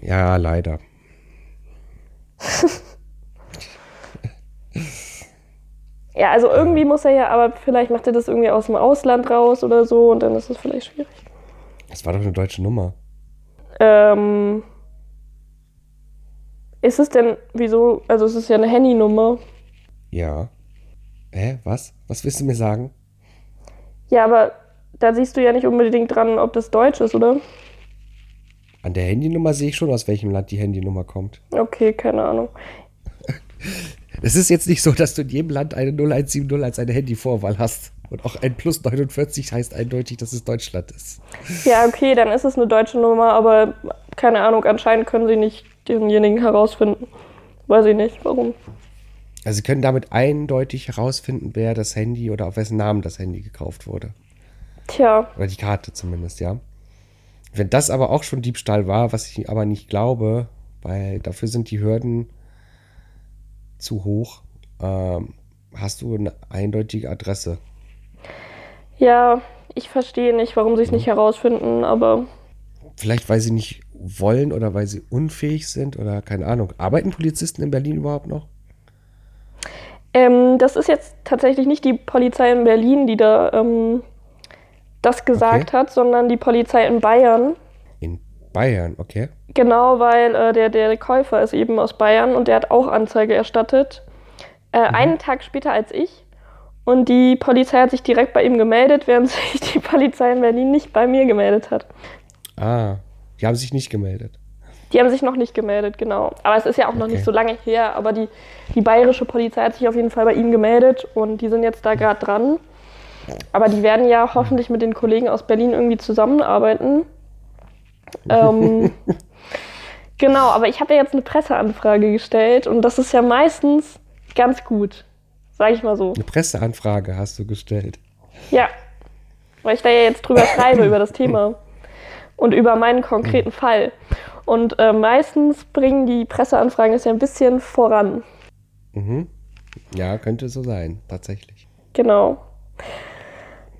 Ja, leider. Ja, also irgendwie muss er ja, aber vielleicht macht er das irgendwie aus dem Ausland raus oder so und dann ist es vielleicht schwierig. Das war doch eine deutsche Nummer. Ähm, ist es denn, wieso, also es ist ja eine Handynummer. Ja. Hä? Was? Was willst du mir sagen? Ja, aber da siehst du ja nicht unbedingt dran, ob das Deutsch ist, oder? An der Handynummer sehe ich schon, aus welchem Land die Handynummer kommt. Okay, keine Ahnung. *laughs* Es ist jetzt nicht so, dass du in jedem Land eine 0170 als eine Handyvorwahl hast. Und auch ein Plus 49 heißt eindeutig, dass es Deutschland ist. Ja, okay, dann ist es eine deutsche Nummer, aber keine Ahnung, anscheinend können sie nicht denjenigen herausfinden. Weiß ich nicht, warum. Also sie können damit eindeutig herausfinden, wer das Handy oder auf wessen Namen das Handy gekauft wurde. Tja, Oder die Karte zumindest, ja. Wenn das aber auch schon Diebstahl war, was ich aber nicht glaube, weil dafür sind die Hürden zu hoch, ähm, hast du eine eindeutige Adresse. ja, ich verstehe nicht, warum sie es nicht herausfinden, aber Vielleicht, weil sie nicht wollen oder weil sie unfähig sind oder keine Ahnung. Arbeiten Polizisten in Berlin überhaupt noch? ähm, das ist jetzt tatsächlich nicht die Polizei in Berlin, die da ähm, das gesagt hat, sondern die Polizei in Bayern. In Bayern, okay. Genau, weil äh, der, der Käufer ist eben aus Bayern und der hat auch Anzeige erstattet. Äh, Einen Tag später als ich. Und die Polizei hat sich direkt bei ihm gemeldet, während *laughs* sich die Polizei in Berlin nicht bei mir gemeldet hat. Ah, die haben sich nicht gemeldet. Die haben sich noch nicht gemeldet, genau. Aber es ist ja auch noch Okay. nicht so lange her. Aber die, die bayerische Polizei hat sich auf jeden Fall bei ihm gemeldet und die sind jetzt da gerade dran. Aber die werden ja hoffentlich mit den Kollegen aus Berlin irgendwie zusammenarbeiten. ähm, *laughs* genau, aber ich habe ja jetzt eine Presseanfrage gestellt und das ist ja meistens ganz gut. Sag ich mal so. Eine Presseanfrage hast du gestellt. Ja, weil ich da ja jetzt drüber schreibe, über das Thema und über meinen konkreten Fall. Und äh, meistens bringen die Presseanfragen es ja ein bisschen voran. Mhm. Ja, könnte so sein, tatsächlich. Genau.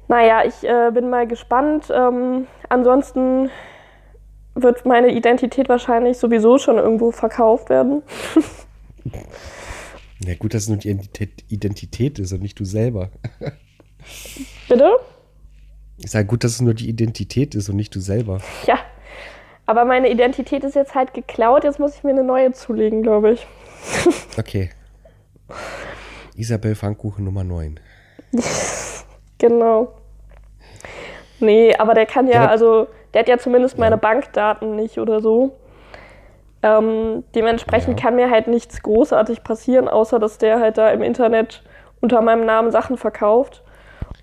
Naja, ich äh, bin mal gespannt. Ähm, ansonsten wird meine Identität wahrscheinlich sowieso schon irgendwo verkauft werden. *laughs* Ja, gut, dass es nur die Identität, Identität ist und nicht du selber. *laughs* Bitte? Ich sage gut, dass es nur die Identität ist und nicht du selber. Ja. Aber meine Identität ist jetzt halt geklaut. Jetzt muss ich mir eine neue zulegen, glaube ich. *laughs* Okay. Isabel Pfannkuchen Nummer 9. Genau. Nee, aber der kann ja, Ja, also, der hat ja zumindest meine. Bankdaten nicht oder so. Ähm, dementsprechend Ja. kann mir halt nichts großartig passieren, außer dass der halt da im Internet unter meinem Namen Sachen verkauft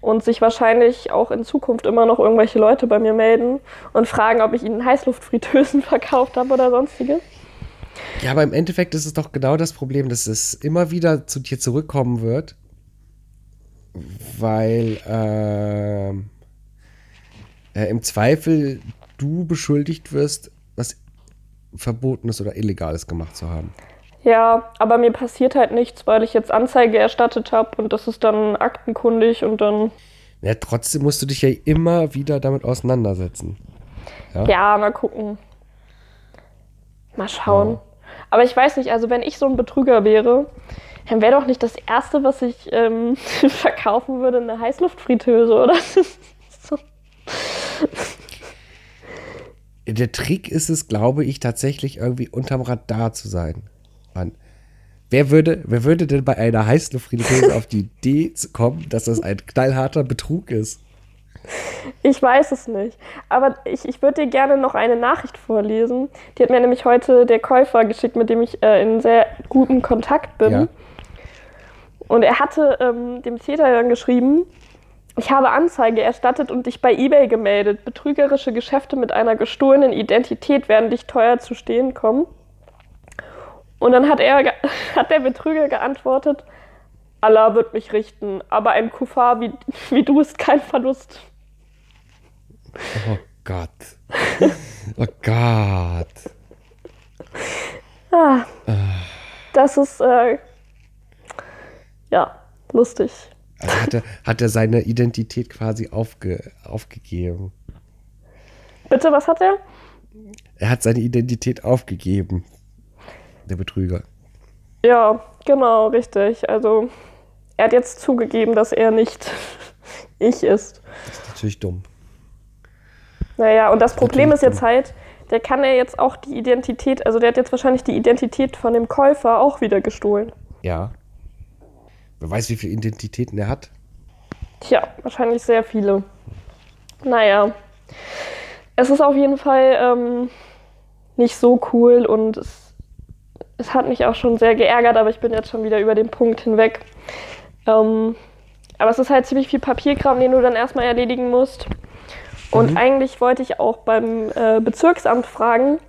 und sich wahrscheinlich auch in Zukunft immer noch irgendwelche Leute bei mir melden und fragen, ob ich ihnen Heißluftfritteusen *laughs* verkauft habe oder sonstiges. Ja, aber im Endeffekt ist es doch genau das Problem, dass es immer wieder zu dir zurückkommen wird, weil ähm, äh, im Zweifel du beschuldigt wirst, was Verbotenes oder Illegales gemacht zu haben. Ja, aber mir passiert halt nichts, weil ich jetzt Anzeige erstattet habe und das ist dann aktenkundig und dann, Ja, trotzdem musst du dich ja immer wieder damit auseinandersetzen. Ja? ja, mal gucken. Mal schauen. Ja. Aber ich weiß nicht, also wenn ich so ein Betrüger wäre, dann wäre doch nicht das Erste, was ich ähm, *laughs* verkaufen würde, eine Heißluftfritteuse, oder? *laughs* so. Der Trick ist es, glaube ich, tatsächlich irgendwie unterm Radar zu sein. Mann. Wer würde, wer würde denn bei einer Heißluftfritteuse auf die Idee kommen, dass das ein knallharter Betrug ist? Ich weiß es nicht. Aber ich, ich würde dir gerne noch eine Nachricht vorlesen. Die hat mir nämlich heute der Käufer geschickt, mit dem ich äh, in sehr gutem Kontakt bin. Ja. Und er hatte ähm, dem Täter dann geschrieben, ich habe Anzeige erstattet und dich bei eBay gemeldet. Betrügerische Geschäfte mit einer gestohlenen Identität werden dich teuer zu stehen kommen. Und dann hat er, *laughs* hat der Betrüger geantwortet, Allah wird mich richten, aber ein Kuffar wie, *laughs* wie du ist kein Verlust. Oh Gott. *laughs* Oh Gott. Ah, das ist, äh, ja, lustig. Also hat er, hat er seine Identität quasi aufge, aufgegeben. Bitte, was hat er? Er hat seine Identität aufgegeben. Der Betrüger. Ja, genau, richtig. Also, er hat jetzt zugegeben, dass er nicht *laughs* ich ist. Das ist natürlich dumm. Naja, und das Problem ist jetzt halt, der kann ja jetzt auch die Identität, also der hat jetzt wahrscheinlich die Identität von dem Käufer auch wieder gestohlen. Ja. Wer weiß, wie viele Identitäten er hat. Tja, wahrscheinlich sehr viele. Naja, es ist auf jeden Fall ähm, nicht so cool und es, es hat mich auch schon sehr geärgert, aber ich bin jetzt schon wieder über den Punkt hinweg. Ähm, aber es ist halt ziemlich viel Papierkram, den du dann erstmal erledigen musst. Und Mhm. eigentlich wollte ich auch beim äh, Bezirksamt fragen,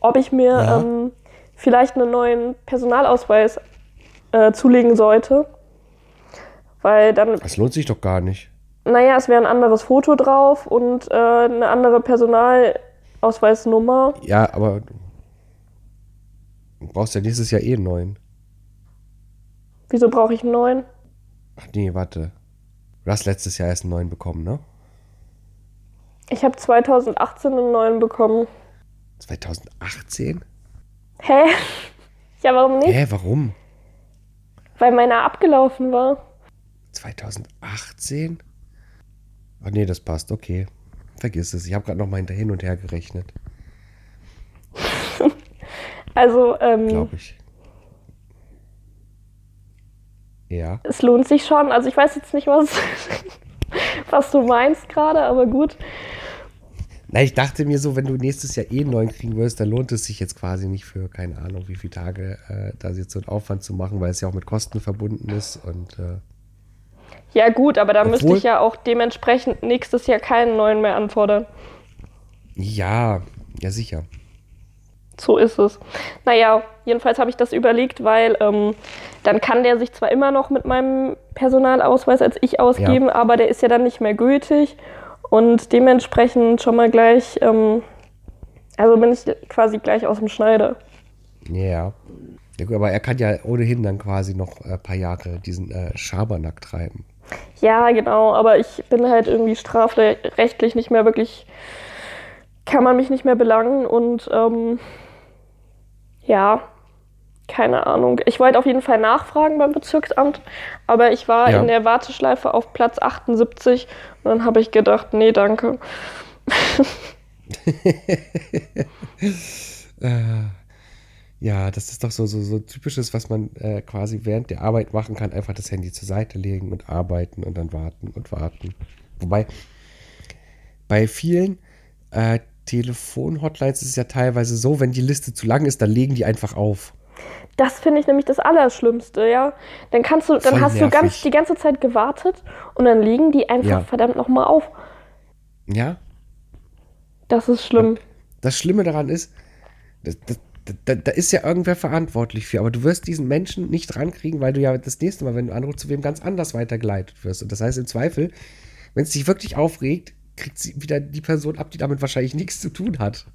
ob ich mir Ja. ähm, vielleicht einen neuen Personalausweis äh, zulegen sollte. Weil dann Das lohnt sich doch gar nicht. naja, es wäre ein anderes Foto drauf und äh, eine andere Personalausweisnummer. Ja, aber du brauchst ja nächstes Jahr eh einen neuen. Wieso brauche ich einen neuen? Ach nee, warte. Du hast letztes Jahr erst einen neuen bekommen, ne? Ich habe 2018 einen neuen bekommen. 2018? Hä? *laughs* Ja, warum nicht? Hä, warum? Weil meiner abgelaufen war. 2018? Ach nee, das passt, okay. Vergiss es. Ich habe gerade noch mal hin und her gerechnet, *laughs* Also, ähm, glaube ich. Ja. es lohnt sich schon. Also ich weiß jetzt nicht, was, *laughs* was du meinst gerade, aber gut. Na, ich dachte mir so, wenn du nächstes Jahr eh einen neuen kriegen wirst, dann lohnt es sich jetzt quasi nicht für, keine Ahnung, wie viele Tage äh, da jetzt so einen Aufwand zu machen, weil es ja auch mit Kosten verbunden ist und äh, Ja gut, aber da müsste ich ja auch dementsprechend nächstes Jahr keinen neuen mehr anfordern. ja, ja sicher. So ist es. Naja, jedenfalls habe ich das überlegt, weil ähm, dann kann der sich zwar immer noch mit meinem Personalausweis als ich ausgeben, aber der ist ja dann nicht mehr gültig und dementsprechend schon mal gleich, ähm, also bin ich quasi gleich aus dem Schneider. Ja. ja gut, aber er kann ja ohnehin dann quasi noch ein paar Jahre diesen äh, Schabernack treiben. Ja, genau, aber ich bin halt irgendwie strafrechtlich nicht mehr wirklich, kann man mich nicht mehr belangen und ähm, ja, keine Ahnung. Ich wollte auf jeden Fall nachfragen beim Bezirksamt, aber ich war Ja. in der Warteschleife auf Platz 78 und dann habe ich gedacht, nee, danke. *laughs* Äh, ja, das ist doch so, so, so typisches, was man äh, quasi während der Arbeit machen kann. Einfach das Handy zur Seite legen und arbeiten und dann warten und warten. Wobei bei vielen äh, Telefon-Hotlines ist es ja teilweise so, wenn die Liste zu lang ist, dann legen die einfach auf. Das finde ich nämlich das Allerschlimmste, ja. Dann kannst du, dann Voll hast du ganz, nervig. die ganze Zeit gewartet und dann legen die einfach Ja. verdammt nochmal auf. Ja, Das ist schlimm. das Schlimme daran ist, das, das, da, da ist ja irgendwer verantwortlich für, aber du wirst diesen Menschen nicht rankriegen, weil du ja das nächste Mal, wenn du anrufst, zu wem ganz anders weitergeleitet wirst. Und das heißt im Zweifel, wenn es dich wirklich aufregt, kriegt sie wieder die Person ab, die damit wahrscheinlich nichts zu tun hat.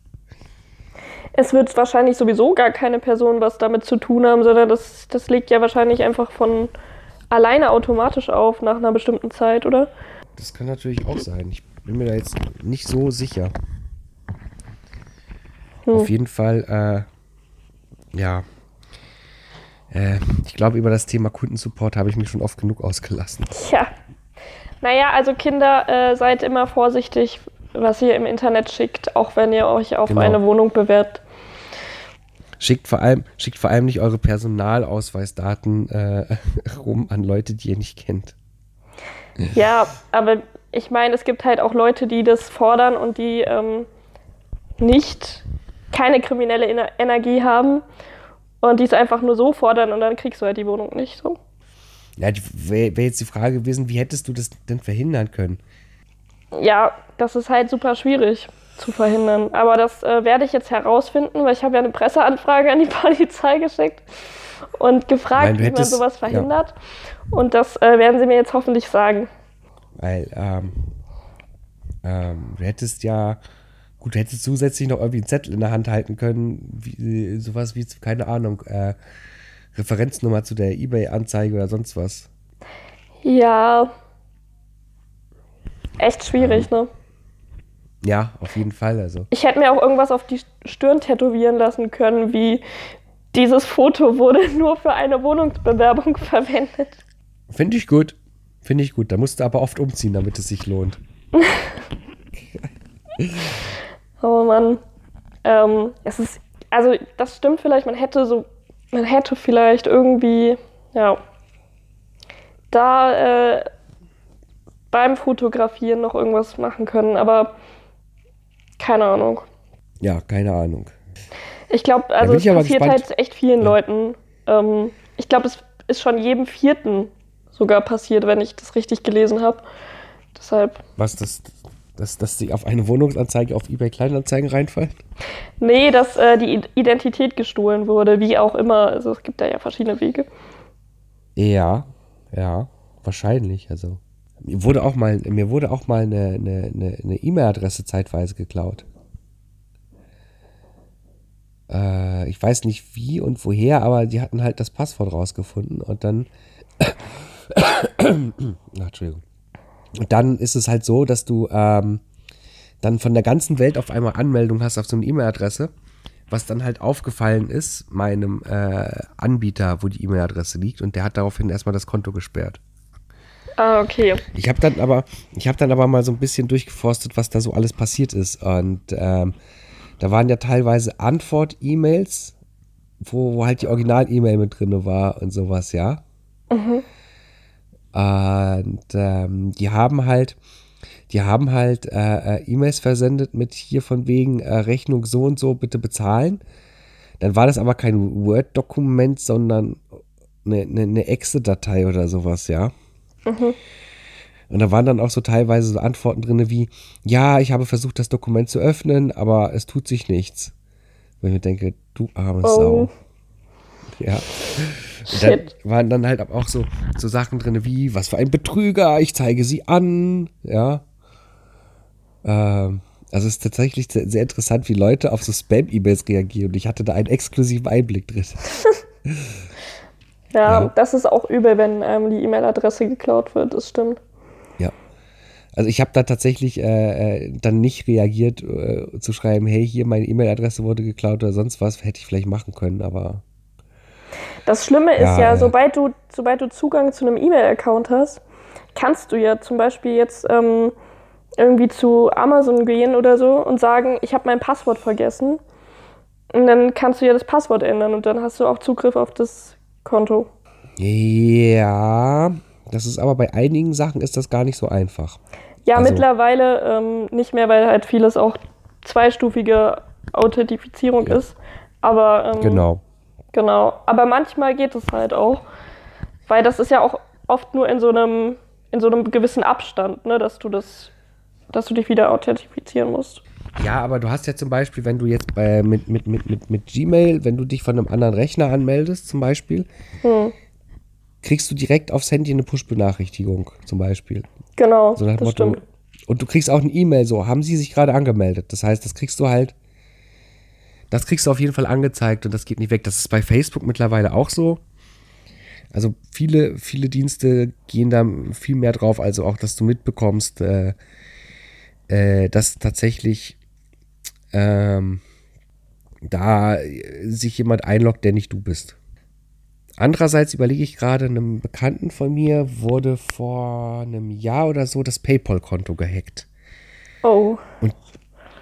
Es wird wahrscheinlich sowieso gar keine Person was damit zu tun haben, sondern das, das legt ja wahrscheinlich einfach von alleine automatisch auf nach einer bestimmten Zeit, oder? Das kann natürlich auch sein. Ich bin mir da jetzt nicht so sicher. Hm. Auf jeden Fall, äh, ja. Äh, ich glaube, über das Thema Kundensupport habe ich mich schon oft genug ausgelassen. Tja. Naja, also Kinder, äh, seid immer vorsichtig, was ihr im Internet schickt, auch wenn ihr euch auf Genau. eine Wohnung bewerbt. Schickt vor allem, schickt vor allem nicht eure Personalausweisdaten äh, *laughs* rum an Leute, die ihr nicht kennt. Ja, aber ich meine, es gibt halt auch Leute, die das fordern und die ähm, nicht keine kriminelle Ener Energie haben und die es einfach nur so fordern und dann kriegst du halt die Wohnung nicht so. Ja, wäre wär jetzt die Frage gewesen, wie hättest du das denn verhindern können? Ja, das ist halt super schwierig zu verhindern. Aber das äh, werde ich jetzt herausfinden, weil ich habe ja eine Presseanfrage an die *laughs* Polizei geschickt und gefragt, Nein, du wie man hättest- sowas ja. verhindert. Und das äh, werden sie mir jetzt hoffentlich sagen. Weil, ähm, ähm, du hättest ja, gut, du hättest zusätzlich noch irgendwie einen Zettel in der Hand halten können, wie, sowas wie, keine Ahnung, äh, Referenznummer zu der Ebay-Anzeige oder sonst was. Ja, echt schwierig, ne? Ja, auf jeden Fall, also. Ich hätte mir auch irgendwas auf die Stirn tätowieren lassen können, wie dieses Foto wurde *laughs* nur für eine Wohnungsbewerbung *laughs* verwendet. Finde ich gut. Finde ich gut. Da musst du aber oft umziehen, damit es sich lohnt. *laughs* Oh Mann. Ähm, es ist, also das stimmt vielleicht, man hätte so, man hätte vielleicht irgendwie, ja, da äh, beim Fotografieren noch irgendwas machen können, aber keine Ahnung. Ja, keine Ahnung. Ich glaube, also es passiert halt echt vielen Ja. Leuten. Ähm, ich glaube, es ist schon jedem vierten sogar passiert, wenn ich das richtig gelesen habe. Deshalb, Was, das, dass, dass sie auf eine Wohnungsanzeige auf eBay Kleinanzeigen reinfallen? nee, dass äh, die Identität gestohlen wurde, wie auch immer. Also es gibt da ja verschiedene Wege. Ja, ja, wahrscheinlich. Also mir wurde auch mal, mir wurde auch mal eine eine- eine- E-Mail-Adresse zeitweise geklaut. Äh, ich weiß nicht wie und woher, aber die hatten halt das Passwort rausgefunden und dann. *coughs* Entschuldigung. Und dann ist es halt so, dass du ähm, dann von der ganzen Welt auf einmal Anmeldung hast auf so eine E-Mail-Adresse, was dann halt aufgefallen ist meinem äh, Anbieter, wo die E-Mail-Adresse liegt und der hat daraufhin erstmal das Konto gesperrt. Ah, okay. Ich habe dann aber, ich habe dann aber mal so ein bisschen durchgeforstet, was da so alles passiert ist und ähm, da waren ja teilweise Antwort-E-Mails, wo, wo halt die Original-E-Mail mit drin war und sowas, ja. Und ähm, die haben halt, die haben halt äh, äh, E-Mails versendet mit hier von wegen äh, Rechnung so und so bitte bezahlen. Dann war das aber kein Word-Dokument, sondern eine, eine, eine Exe-Datei oder sowas, ja. Und da waren dann auch so teilweise so Antworten drin wie, ja, ich habe versucht, das Dokument zu öffnen, aber es tut sich nichts. Wo ich mir denke, du arme Oh. Sau. Ja. Und dann Shit. waren dann halt auch so, so Sachen drin wie, was für ein Betrüger, ich zeige sie an, ja. Ähm, also es ist tatsächlich sehr, sehr interessant, wie Leute auf so Spam-E-Mails reagieren. Und ich hatte da einen exklusiven Einblick drin. *laughs* Ja, Ja. das ist auch übel, wenn ähm, die E-Mail-Adresse geklaut wird, das stimmt. Ja. Also ich habe da tatsächlich äh, äh, dann nicht reagiert, äh, zu schreiben, hey, hier meine E-Mail-Adresse wurde geklaut oder sonst was, hätte ich vielleicht machen können, aber Das Schlimme ist Ja, ja, ja. sobald, du, sobald du Zugang zu einem E-Mail-Account hast, kannst du ja zum Beispiel jetzt ähm, irgendwie zu Amazon gehen oder so und sagen, ich habe mein Passwort vergessen. Und dann kannst du ja das Passwort ändern und dann hast du auch Zugriff auf das Konto. ja, das ist aber bei einigen Sachen ist das gar nicht so einfach. Ja, Also- mittlerweile ähm, nicht mehr, weil halt vieles auch zweistufige Authentifizierung Ja. ist. Aber ähm, Genau. Genau, aber manchmal geht es halt auch, weil das ist ja auch oft nur in so einem in so einem gewissen Abstand, ne, dass du das, dass du dich wieder authentifizieren musst. Ja, aber du hast ja zum Beispiel, wenn du jetzt bei, mit, mit, mit, mit, mit Gmail, wenn du dich von einem anderen Rechner anmeldest, zum Beispiel, Hm, kriegst du direkt aufs Handy eine Push-Benachrichtigung, zum Beispiel. genau, So das Motto. stimmt. Und du kriegst auch eine E-Mail, so, haben sie sich gerade angemeldet? Das heißt, das kriegst du halt, das kriegst du auf jeden Fall angezeigt und das geht nicht weg. Das ist bei Facebook mittlerweile auch so. Also viele, viele Dienste gehen da viel mehr drauf, also auch, dass du mitbekommst, äh, äh, dass tatsächlich ähm, da sich jemand einloggt, der nicht du bist. Andererseits überlege ich gerade, einem Bekannten von mir wurde vor einem Jahr oder so das PayPal-Konto gehackt. Oh.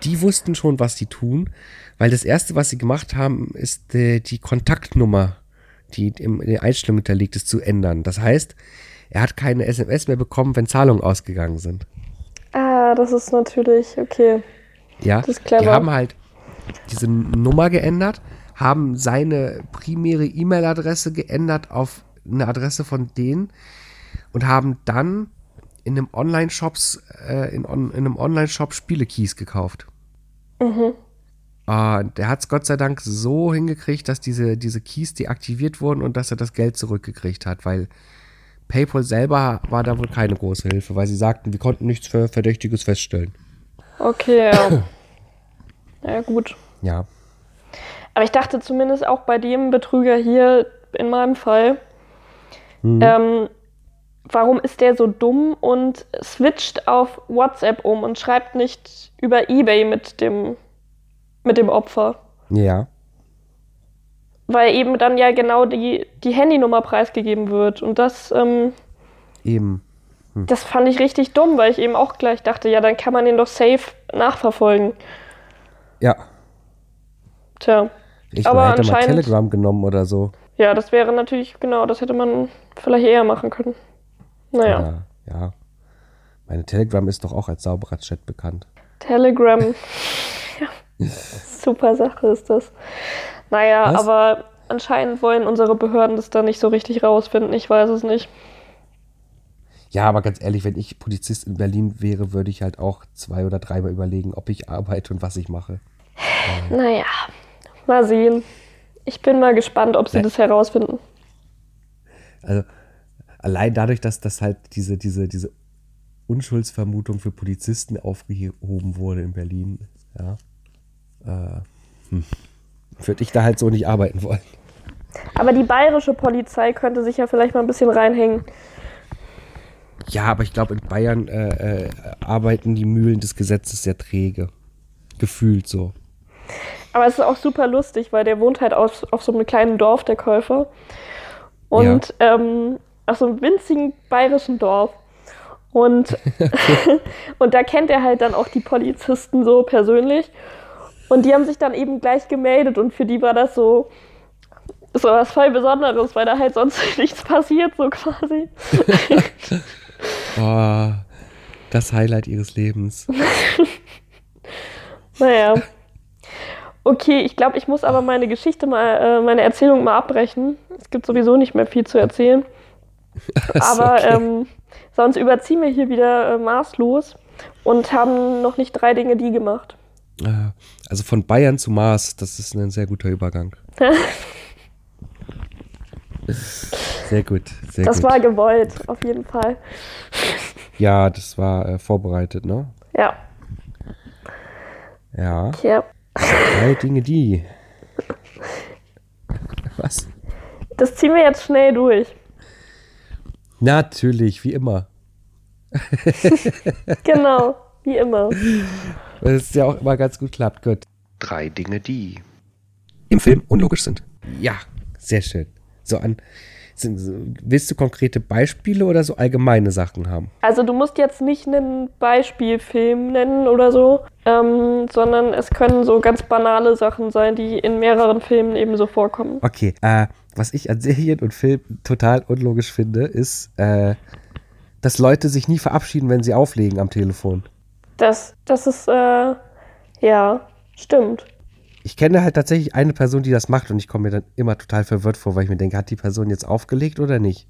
Die wussten schon, was sie tun, weil das erste, was sie gemacht haben, ist äh, die Kontaktnummer, die im, in der Einstellung hinterlegt ist, zu ändern. Das heißt, er hat keine SMS mehr bekommen, wenn Zahlungen ausgegangen sind. Ah, das ist natürlich, okay. Ja, Das ist clever. die haben halt diese Nummer geändert, haben seine primäre E-Mail-Adresse geändert auf eine Adresse von denen und haben dann in einem Online-Shops, äh, in, on, in einem Online-Shop Spielekeys gekauft. Mhm. Ah, der hat es Gott sei Dank so hingekriegt, dass diese, diese Keys deaktiviert wurden und dass er das Geld zurückgekriegt hat, weil PayPal selber war da wohl keine große Hilfe, weil sie sagten, wir konnten nichts für Verdächtiges feststellen. Okay, ja. *coughs* ja, gut. Ja. Aber ich dachte zumindest auch bei dem Betrüger hier in meinem Fall, ähm, warum ist der so dumm und switcht auf WhatsApp um und schreibt nicht über Ebay mit dem, mit dem Opfer? Ja. Weil eben dann ja genau die, die Handynummer preisgegeben wird. Und das, ähm, Eben. Das fand ich richtig dumm, weil ich eben auch gleich dachte, ja, dann kann man den doch safe nachverfolgen. Ja. Tja. Ich Aber hätte mal anscheinend- Telegram genommen oder so. Ja, das wäre natürlich, genau, das hätte man vielleicht eher machen können. Naja, Oder, ja. Meine Telegram ist doch auch als sauberer Chat bekannt. Telegram. *laughs* ja, super Sache ist das. Naja, Was? aber anscheinend wollen unsere Behörden das da nicht so richtig rausfinden. Ich weiß es nicht. Ja, aber ganz ehrlich, wenn ich Polizist in Berlin wäre, würde ich halt auch zwei oder dreimal überlegen, ob ich arbeite und was ich mache. Naja, mal sehen. Ich bin mal gespannt, ob sie Nee. das herausfinden. Also allein dadurch, dass das halt diese, diese, diese Unschuldsvermutung für Polizisten aufgehoben wurde in Berlin, ja, äh, hm, würde ich da halt so nicht arbeiten wollen. Aber die bayerische Polizei könnte sich ja vielleicht mal ein bisschen reinhängen. Ja, aber ich glaube, in Bayern äh, äh, arbeiten die Mühlen des Gesetzes sehr träge. Gefühlt so. Aber es ist auch super lustig, weil der wohnt halt auf, auf so einem kleinen Dorf, der Käufer. Und ähm, auf so einem winzigen bayerischen Dorf. Und, *laughs* *laughs* und da kennt er halt dann auch die Polizisten so persönlich. Und die haben sich dann eben gleich gemeldet und für die war das so, so was voll Besonderes, weil da halt sonst *laughs* nichts passiert, so quasi. Oh, das Highlight ihres Lebens. *laughs* Naja. Okay, ich glaube, ich muss aber meine Geschichte mal, äh, meine Erzählung mal abbrechen. Es gibt sowieso nicht mehr viel zu erzählen. *laughs* Aber okay. ähm, sonst überziehen wir hier wieder äh, maßlos und haben noch nicht drei Dinge die gemacht. Äh, Also von Bayern zu Mars, das ist ein sehr guter Übergang. *laughs* Sehr gut, sehr Das gut. war gewollt, auf jeden Fall. ja, das war äh, vorbereitet, ne? Ja, Ja. ja. Drei Dinge, die. Was? Das ziehen wir jetzt schnell durch. Natürlich, wie immer. *laughs* Genau, wie immer. Weil es ja auch immer ganz gut klappt. Gut. Drei Dinge, die. Im Film unlogisch sind. Ja, sehr schön. So an. So- willst du konkrete Beispiele oder so allgemeine Sachen haben? Also du musst jetzt nicht einen Beispielfilm nennen oder so, ähm, sondern es können so ganz banale Sachen sein, die in mehreren Filmen ebenso vorkommen. Okay, äh, was ich an Serien und Filmen total unlogisch finde, ist, äh, dass Leute sich nie verabschieden, wenn sie auflegen am Telefon. Das, das ist, äh, ja, stimmt. Ich kenne halt tatsächlich eine Person, die das macht und ich komme mir dann immer total verwirrt vor, weil ich mir denke, hat die Person jetzt aufgelegt oder nicht?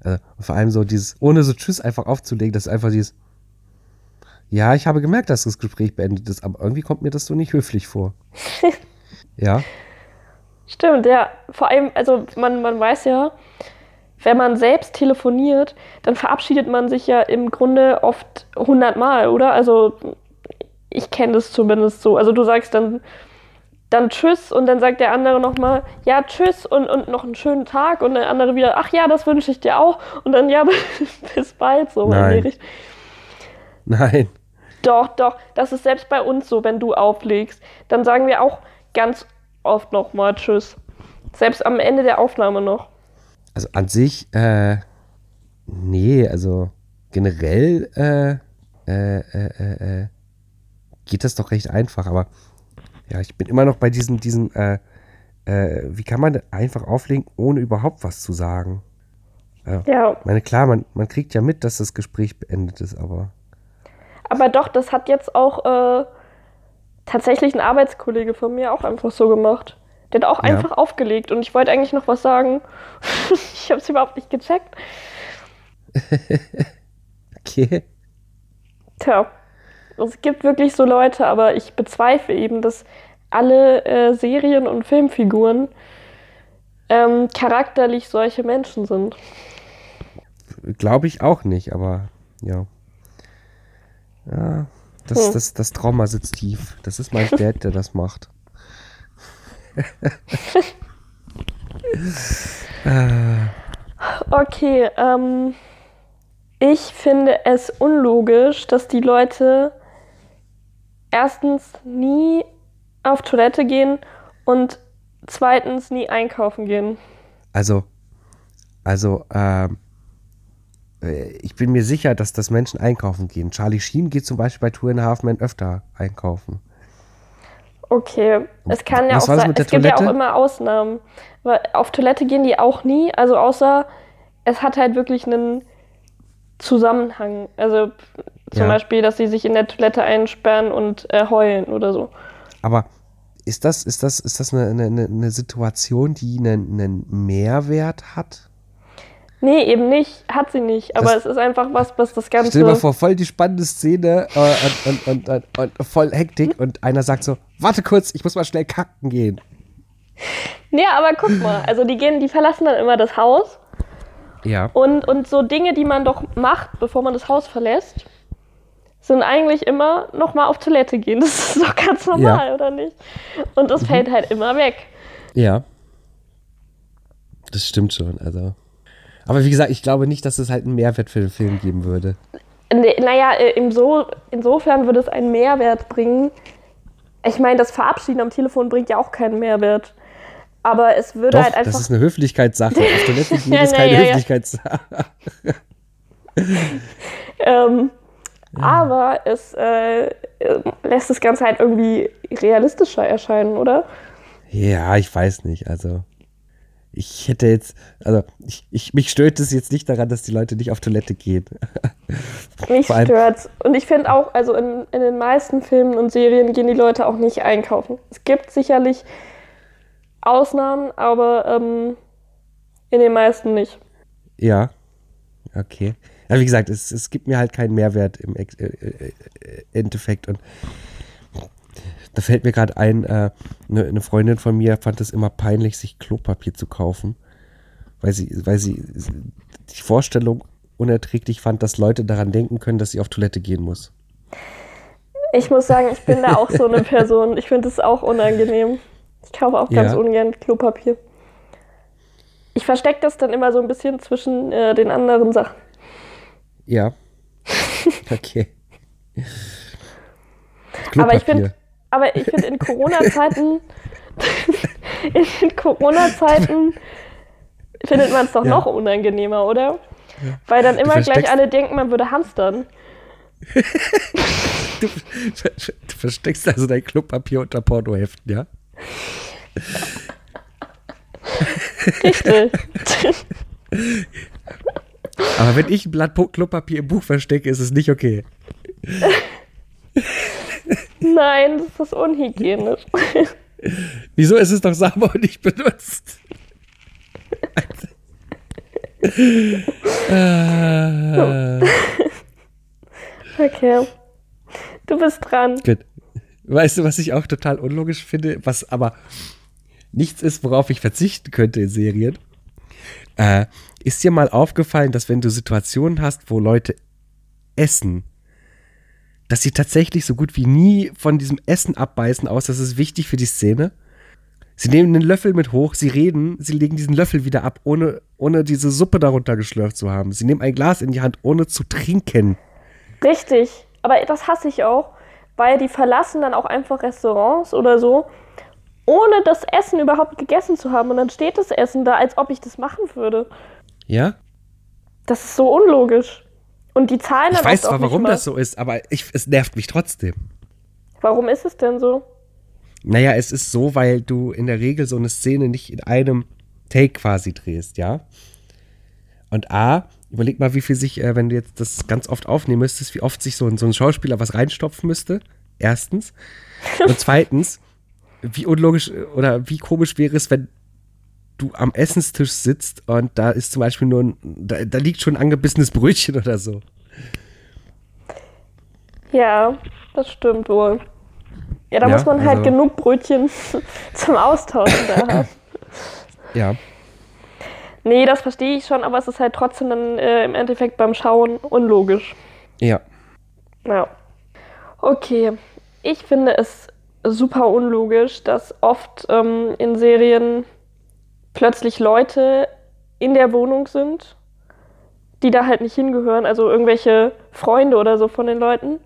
Also, vor allem so dieses, ohne so Tschüss einfach aufzulegen, das ist einfach dieses, ja, ich habe gemerkt, dass das Gespräch beendet ist, aber irgendwie kommt mir das so nicht höflich vor. *laughs* ja, Stimmt, ja. Vor allem, also man, man weiß ja, wenn man selbst telefoniert, dann verabschiedet man sich ja im Grunde oft hundertmal, oder? Also ich kenne das zumindest so. Also du sagst dann, dann Tschüss und dann sagt der andere nochmal, ja, Tschüss und, und noch einen schönen Tag und der andere wieder, ach ja, das wünsche ich dir auch und dann ja, *laughs* bis bald so. Nein. Nein. Doch, doch, das ist selbst bei uns so, wenn du auflegst. Dann sagen wir auch ganz oft nochmal Tschüss. Selbst am Ende der Aufnahme noch. Also an sich, äh, nee, also generell, äh, äh, äh, äh, äh, geht das doch recht einfach. Aber ja, ich bin immer noch bei diesen, diesen, äh, äh, wie kann man einfach auflegen, ohne überhaupt was zu sagen? Ja, Ich meine, klar, man, man kriegt ja mit, dass das Gespräch beendet ist, aber. aber doch, das hat jetzt auch äh, tatsächlich ein Arbeitskollege von mir auch einfach so gemacht. Der hat auch Ja. einfach aufgelegt und ich wollte eigentlich noch was sagen. *laughs* ich habe es überhaupt nicht gecheckt. *laughs* Okay. Tja, es gibt wirklich so Leute, aber ich bezweifle eben, dass alle äh, Serien- und Filmfiguren ähm, charakterlich solche Menschen sind. Glaube ich auch nicht, aber ja. Ja, das, Hm. das, das Trauma sitzt tief. Das ist mein Dad, der das macht. *laughs* Okay, ähm, ich finde es unlogisch, dass die Leute erstens nie auf Toilette gehen und zweitens nie einkaufen gehen. also, also, äh, ich bin mir sicher, dass das Menschen einkaufen gehen. Charlie Sheen geht zum Beispiel bei Two and a Half Men öfter einkaufen. Okay, es kann ja Was auch sein, es gibt ja auch immer Ausnahmen. Auf Toilette gehen die auch nie, also außer es hat halt wirklich einen Zusammenhang. Also zum Ja. Beispiel, dass sie sich in der Toilette einsperren und äh, heulen oder so. Aber ist das, ist das, ist das eine, eine, eine Situation, die einen, einen Mehrwert hat? Nee, eben nicht, hat sie nicht. Aber Das- es ist einfach was, was das Ganze. Stell dir mal vor, voll die spannende Szene äh, und, und, und, und, und voll Hektik und einer sagt so, warte kurz, ich muss mal schnell kacken gehen. Ja, aber guck mal, also die gehen, die verlassen dann immer das Haus Ja. und, und so Dinge, die man doch macht, bevor man das Haus verlässt, sind eigentlich immer nochmal auf Toilette gehen. *laughs* Das ist doch ganz normal, oder nicht? Und das fällt halt immer weg. Ja. Das stimmt schon, also. Aber wie gesagt, ich glaube nicht, dass es halt einen Mehrwert für den Film geben würde. Nee, naja, äh, im so, insofern würde es einen Mehrwert bringen. Ich meine, das Verabschieden am Telefon bringt ja auch keinen Mehrwert. Aber es würde Doch, halt einfach. das ist eine Höflichkeitssache. Auf Toilette *laughs* Ja, ist keine ja, ja. Höflichkeitssache. Ähm, Aber es äh, äh, lässt das Ganze halt irgendwie realistischer erscheinen, oder? Ja, ich weiß nicht. Also, ich hätte jetzt, also, ich, ich, mich stört es jetzt nicht daran, dass die Leute nicht auf Toilette gehen. *laughs* Mich stört's. Und ich finde auch, also in, in den meisten Filmen und Serien gehen die Leute auch nicht einkaufen. Es gibt sicherlich Ausnahmen, aber ähm, in den meisten nicht. Ja. Okay. Ja, wie gesagt, es, es gibt mir halt keinen Mehrwert im Ex äh, äh, Endeffekt. Und da fällt mir gerade ein, äh, eine, eine Freundin von mir fand es immer peinlich, sich Klopapier zu kaufen. Weil sie, weil sie die Vorstellung unerträglich fand, dass Leute daran denken können, dass sie auf Toilette gehen muss. Ich muss sagen, ich bin da auch so eine Person. Ich finde es auch unangenehm. Ich kaufe auch ganz Ja. ungern Klopapier. Ich verstecke das dann immer so ein bisschen zwischen äh, den anderen Sachen. Ja. *laughs* Okay. Aber ich finde, aber ich finde in Corona-Zeiten, *laughs* in Corona-Zeiten findet man es doch Ja. noch unangenehmer, oder? Weil dann immer gleich alle denken, man würde hamstern. *laughs* Du, du versteckst also dein Klopapier unter Pornoheften, ja? Richtig. Aber wenn ich ein Blatt Klopapier im Buch verstecke, ist es nicht okay. Nein, das ist unhygienisch. Wieso? Es ist doch sauber und nicht benutzt. äh, Okay. Du bist dran. gut. Weißt du, was ich auch total unlogisch finde, was aber nichts ist, worauf ich verzichten könnte in Serien? Äh, ist dir mal aufgefallen, dass wenn du Situationen hast, wo Leute essen, dass sie tatsächlich so gut wie nie von diesem Essen abbeißen, aus, das ist wichtig für die Szene? Sie nehmen den Löffel mit hoch, sie reden, sie legen diesen Löffel wieder ab, ohne, ohne diese Suppe darunter geschlürft zu haben. Sie nehmen ein Glas in die Hand, ohne zu trinken. Richtig. Aber das hasse ich auch, weil die verlassen dann auch einfach Restaurants oder so, ohne das Essen überhaupt gegessen zu haben. Und dann steht das Essen da, als ob ich das machen würde. Ja? Das ist so unlogisch. Und die Zahlen Ich weiß zwar, warum mal. das so ist, aber ich, es nervt mich trotzdem. Warum ist es denn so? Naja, es ist so, weil du in der Regel so eine Szene nicht in einem Take quasi drehst, ja? Und A, überleg mal, wie viel sich, äh, wenn du jetzt das ganz oft aufnehmen müsstest, wie oft sich so ein, so ein Schauspieler was reinstopfen müsste. Erstens. Und zweitens, wie unlogisch äh, oder wie komisch wäre es, wenn du am Essenstisch sitzt und da ist zum Beispiel nur ein, da, da liegt schon ein angebissenes Brötchen oder so. Ja, das stimmt wohl. Ja, da Ja, muss man halt also- genug Brötchen *laughs* zum Austauschen da haben. Ja. Nee, das verstehe ich schon, aber es ist halt trotzdem dann äh, im Endeffekt beim Schauen unlogisch. Ja. Ja. Okay. Ich finde es super unlogisch, dass oft ähm, in Serien plötzlich Leute in der Wohnung sind, die da halt nicht hingehören, also irgendwelche Freunde oder so von den Leuten.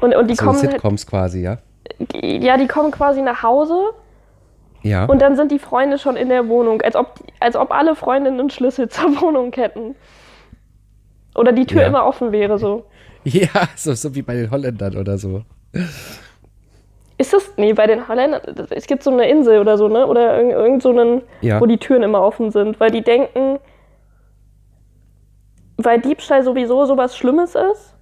Und, und die so kommen halt, Sitcoms quasi, ja. ja, die kommen quasi nach Hause Ja. und dann sind die Freunde schon in der Wohnung, als ob, als ob alle Freundinnen einen Schlüssel *laughs* zur Wohnung hätten. Oder die Tür Ja. immer offen wäre so. *laughs* ja, so, so wie bei den Holländern oder so. Ist das? Nee, bei den Holländern, es gibt so eine Insel oder so, ne? Oder irgend, irgend so einen, Ja. wo die Türen immer offen sind, weil die denken, weil Diebstahl sowieso sowas Schlimmes ist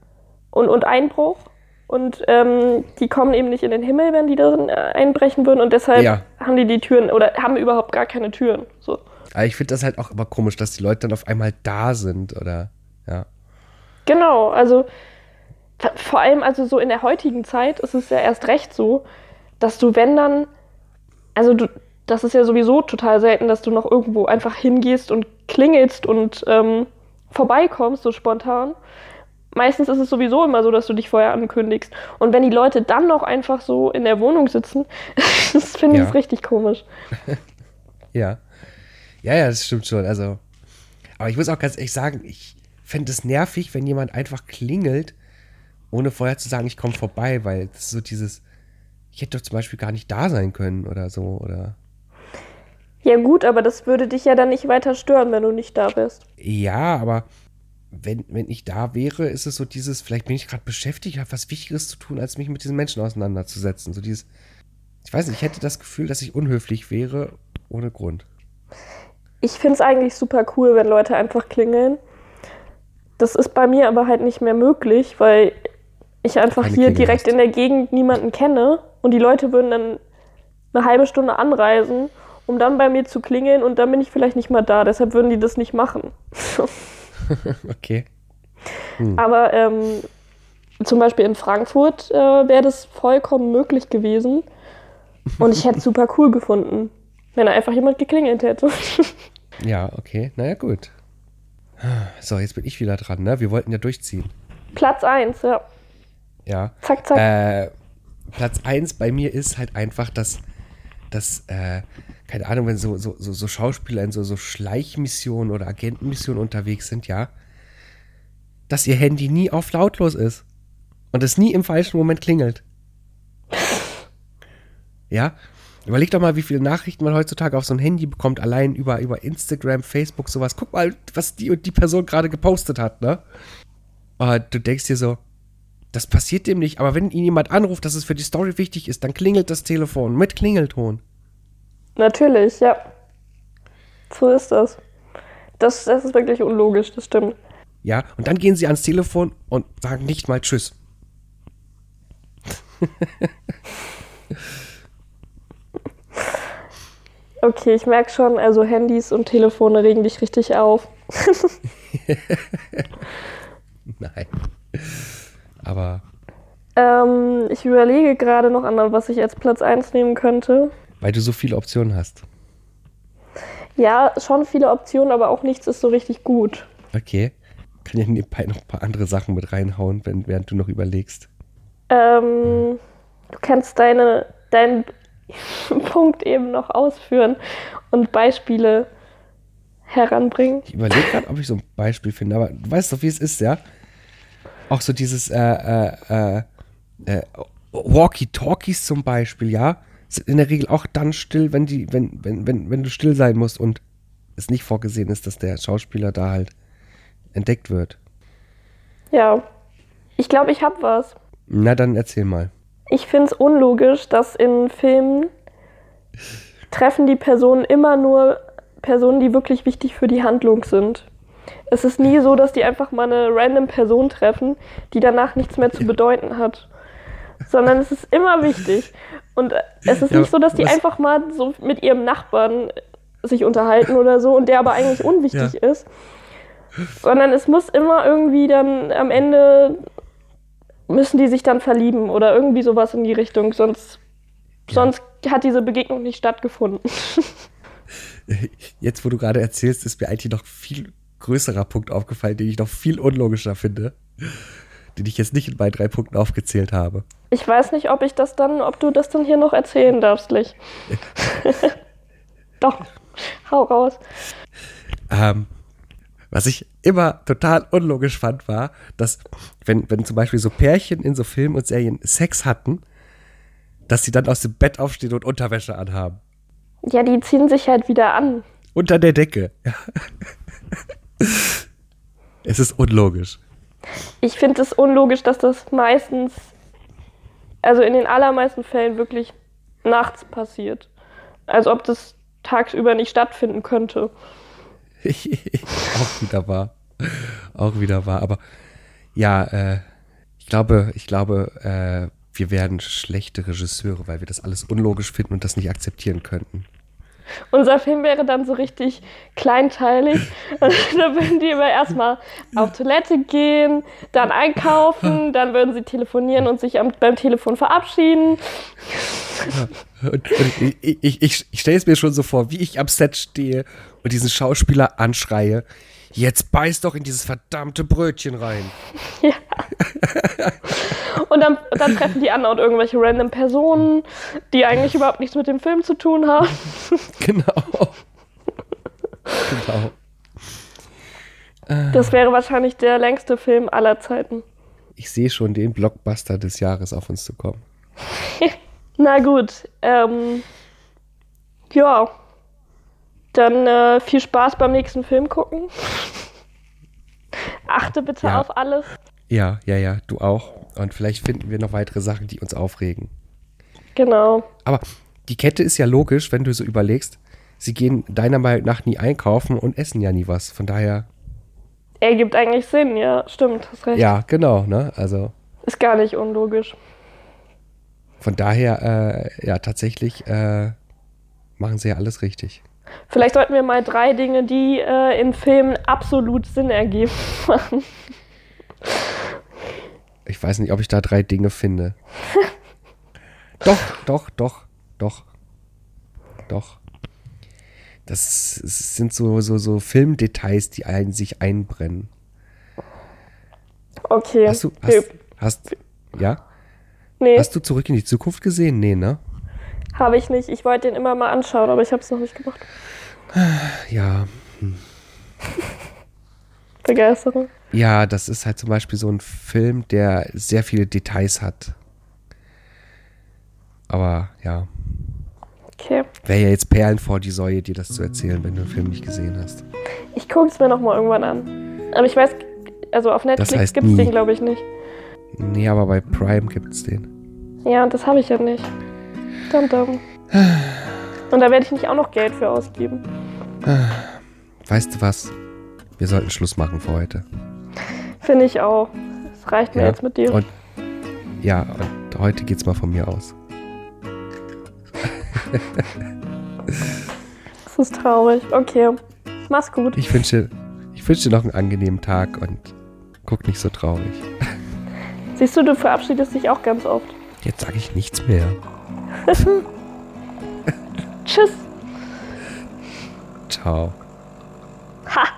und, und Einbruch und ähm, die kommen eben nicht in den Himmel, wenn die da äh, einbrechen würden und deshalb Ja. haben die die Türen oder haben überhaupt gar keine Türen. So. Aber ich finde das halt auch immer komisch, dass die Leute dann auf einmal da sind oder ja. Genau, also vor allem also so in der heutigen Zeit ist es ja erst recht so, dass du, wenn dann, also du, das ist ja sowieso total selten, dass du noch irgendwo einfach hingehst und klingelst und ähm, vorbeikommst, so spontan. Meistens ist es sowieso immer so, dass du dich vorher ankündigst. Und wenn die Leute dann noch einfach so in der Wohnung sitzen, *laughs* das finde ich Ja. richtig komisch. *laughs* Ja. Ja, ja, das stimmt schon. Also, aber ich muss auch ganz ehrlich sagen, ich fände es nervig, wenn jemand einfach klingelt, ohne vorher zu sagen, ich komme vorbei, weil das ist so dieses, ich hätte doch zum Beispiel gar nicht da sein können oder so, oder. Ja gut, aber das würde dich ja dann nicht weiter stören, wenn du nicht da bist. Ja, aber wenn, wenn ich da wäre, ist es so dieses, vielleicht bin ich gerade beschäftigt, habe was Wichtigeres zu tun, als mich mit diesen Menschen auseinanderzusetzen. So dieses, ich weiß nicht, ich hätte das Gefühl, dass ich unhöflich wäre, ohne Grund. Ich finde es eigentlich super cool, wenn Leute einfach klingeln. Das ist bei mir aber halt nicht mehr möglich, weil ich einfach Keine hier Klingel direkt hast. in der Gegend niemanden kenne und die Leute würden dann eine halbe Stunde anreisen, um dann bei mir zu klingeln und dann bin ich vielleicht nicht mal da. Deshalb würden die das nicht machen. *laughs* *laughs* Okay. Aber ähm, zum Beispiel in Frankfurt äh, wäre das vollkommen möglich gewesen und ich hätte es super cool gefunden, wenn einfach jemand geklingelt hätte. *laughs* Ja, okay. Naja, gut. So, jetzt bin ich wieder dran, ne? Wir wollten ja durchziehen. Platz 1, ja. Ja. Zack, zack. Äh, Platz 1 bei mir ist halt einfach, dass, dass äh, keine Ahnung, wenn so, so, so, so Schauspieler in so, so Schleichmissionen oder Agentenmissionen unterwegs sind, ja, dass ihr Handy nie auf lautlos ist und es nie im falschen Moment klingelt. Ja, überleg doch mal, wie viele Nachrichten man heutzutage auf so ein Handy bekommt, allein über, über Instagram, Facebook, sowas. Guck mal, was die und die Person gerade gepostet hat, ne? Und du denkst dir so, das passiert dem nicht, aber wenn ihn jemand anruft, dass es für die Story wichtig ist, dann klingelt das Telefon mit Klingelton. Natürlich, ja. So ist das. Das, das ist wirklich unlogisch, das stimmt. Ja, und dann gehen sie ans Telefon und sagen nicht mal Tschüss. Okay, ich merke schon, also Handys und Telefone regen dich richtig auf. *laughs* Nein. Aber Ähm, ich überlege gerade noch an, was ich als Platz 1 nehmen könnte. Weil du so viele Optionen hast. Ja, schon viele Optionen, aber auch nichts ist so richtig gut. Okay. Kann ja nebenbei noch ein paar andere Sachen mit reinhauen, wenn, während du noch überlegst. Ähm, du kannst deine, deinen *laughs* Punkt eben noch ausführen und Beispiele heranbringen. Ich überlege gerade, ob ich so ein Beispiel finde, aber du weißt doch, wie es ist, ja? Auch so dieses äh, äh, äh, äh, Walkie-Talkies zum Beispiel, ja? In der Regel auch dann still, wenn die, wenn, wenn, wenn, wenn du still sein musst und es nicht vorgesehen ist, dass der Schauspieler da halt entdeckt wird. Ja. Ich glaube, ich habe was. Na, dann erzähl mal. Ich finde es unlogisch, dass in Filmen treffen die Personen immer nur Personen, die wirklich wichtig für die Handlung sind. Es ist nie so, dass die einfach mal eine random Person treffen, die danach nichts mehr zu bedeuten hat. Sondern es ist immer wichtig. Und äh, es ist Ja, nicht so, dass die was- einfach mal so mit ihrem Nachbarn sich unterhalten oder so und der aber eigentlich *laughs* unwichtig ist. Sondern es muss immer irgendwie dann am Ende müssen die sich dann verlieben oder irgendwie sowas in die Richtung, sonst, sonst hat diese Begegnung nicht stattgefunden. *laughs* Jetzt, wo du gerade erzählst, ist mir eigentlich noch viel größerer Punkt aufgefallen, den ich noch viel unlogischer finde. Den ich jetzt nicht in meinen drei Punkten aufgezählt habe. Ich weiß nicht, ob ich das dann, ob du das dann hier noch erzählen darfst, Lich. *laughs* Doch, hau raus. Ähm, was ich immer total unlogisch fand, war, dass, wenn, wenn zum Beispiel so Pärchen in so Filmen und Serien Sex hatten, dass sie dann aus dem Bett aufstehen und Unterwäsche anhaben. Ja, die ziehen sich halt wieder an. Unter der Decke. Ja. *laughs* es ist unlogisch. Ich finde es unlogisch, dass das meistens, also in den allermeisten Fällen wirklich nachts passiert. Als ob das tagsüber nicht stattfinden könnte. *laughs* Auch wieder wahr. Auch wieder wahr. Aber ja, äh, ich glaube, ich glaube, äh, wir werden schlechte Regisseure, weil wir das alles unlogisch finden und das nicht akzeptieren könnten. Unser Film wäre dann so richtig kleinteilig. *laughs* da würden die immer erstmal auf Toilette gehen, dann einkaufen, *laughs* dann würden sie telefonieren und sich am, beim Telefon verabschieden. Und, und ich, ich, ich, ich stelle es mir schon so vor, wie ich am Set stehe und diesen Schauspieler anschreie. Jetzt beiß doch in dieses verdammte Brötchen rein. *laughs* Und dann, dann treffen die andauernd irgendwelche random Personen, die eigentlich überhaupt nichts mit dem Film zu tun haben. *laughs* Genau. genau. *laughs* Das wäre wahrscheinlich der längste Film aller Zeiten. Ich sehe schon den Blockbuster des Jahres auf uns zu kommen. Na gut, ähm, ja. Dann äh, viel Spaß beim nächsten Film gucken. *laughs* Achte bitte Ja. auf alles. Ja, ja, ja, du auch. Und vielleicht finden wir noch weitere Sachen, die uns aufregen. Genau. Aber die Kette ist ja logisch, wenn du so überlegst. Sie gehen deiner Meinung nach nie einkaufen und essen ja nie was. Von daher, Ergibt eigentlich Sinn, ja, stimmt, hast recht. ja, genau, ne? Also Ist gar nicht unlogisch. von daher, äh, ja, tatsächlich äh, machen sie ja alles richtig. Vielleicht sollten wir mal drei Dinge, die äh, in Filmen absolut Sinn ergeben, *laughs* machen. Ich weiß nicht, ob ich da drei Dinge finde. *laughs* doch, doch, doch, doch. Doch. Das sind so, so, so Filmdetails, die einen sich einbrennen. Okay. Hast du, hast, hast, ja? nee Hast du zurück in die Zukunft gesehen? Nee, ne? Habe ich nicht. Ich wollte den immer mal anschauen, aber ich habe es noch nicht gemacht. Ja. *laughs* Begeisterung. Ja, das ist halt zum Beispiel so ein Film, der sehr viele Details hat. Aber ja, Okay. wäre ja jetzt Perlen vor die Säue, dir das zu erzählen, wenn du den Film nicht gesehen hast. Ich gucke es mir noch mal irgendwann an. Aber ich weiß, also auf Netflix heißt gibt es den, glaube ich, nicht. Nee, aber bei Prime gibt's den. Ja, und das habe ich ja nicht. Dum -dum. Und da werde ich nicht auch noch Geld für ausgeben. Weißt du was? Wir sollten Schluss machen für heute. Finde ich auch. Es reicht mir Ja, jetzt mit dir. Und ja, und heute geht's mal von mir aus. *laughs* Das ist traurig. Okay. Mach's gut. Ich wünsche, ich wünsche dir noch einen angenehmen Tag und guck nicht so traurig. Siehst du, du verabschiedest dich auch ganz oft. Jetzt sage ich nichts mehr. Tschüss. Ciao. Ha!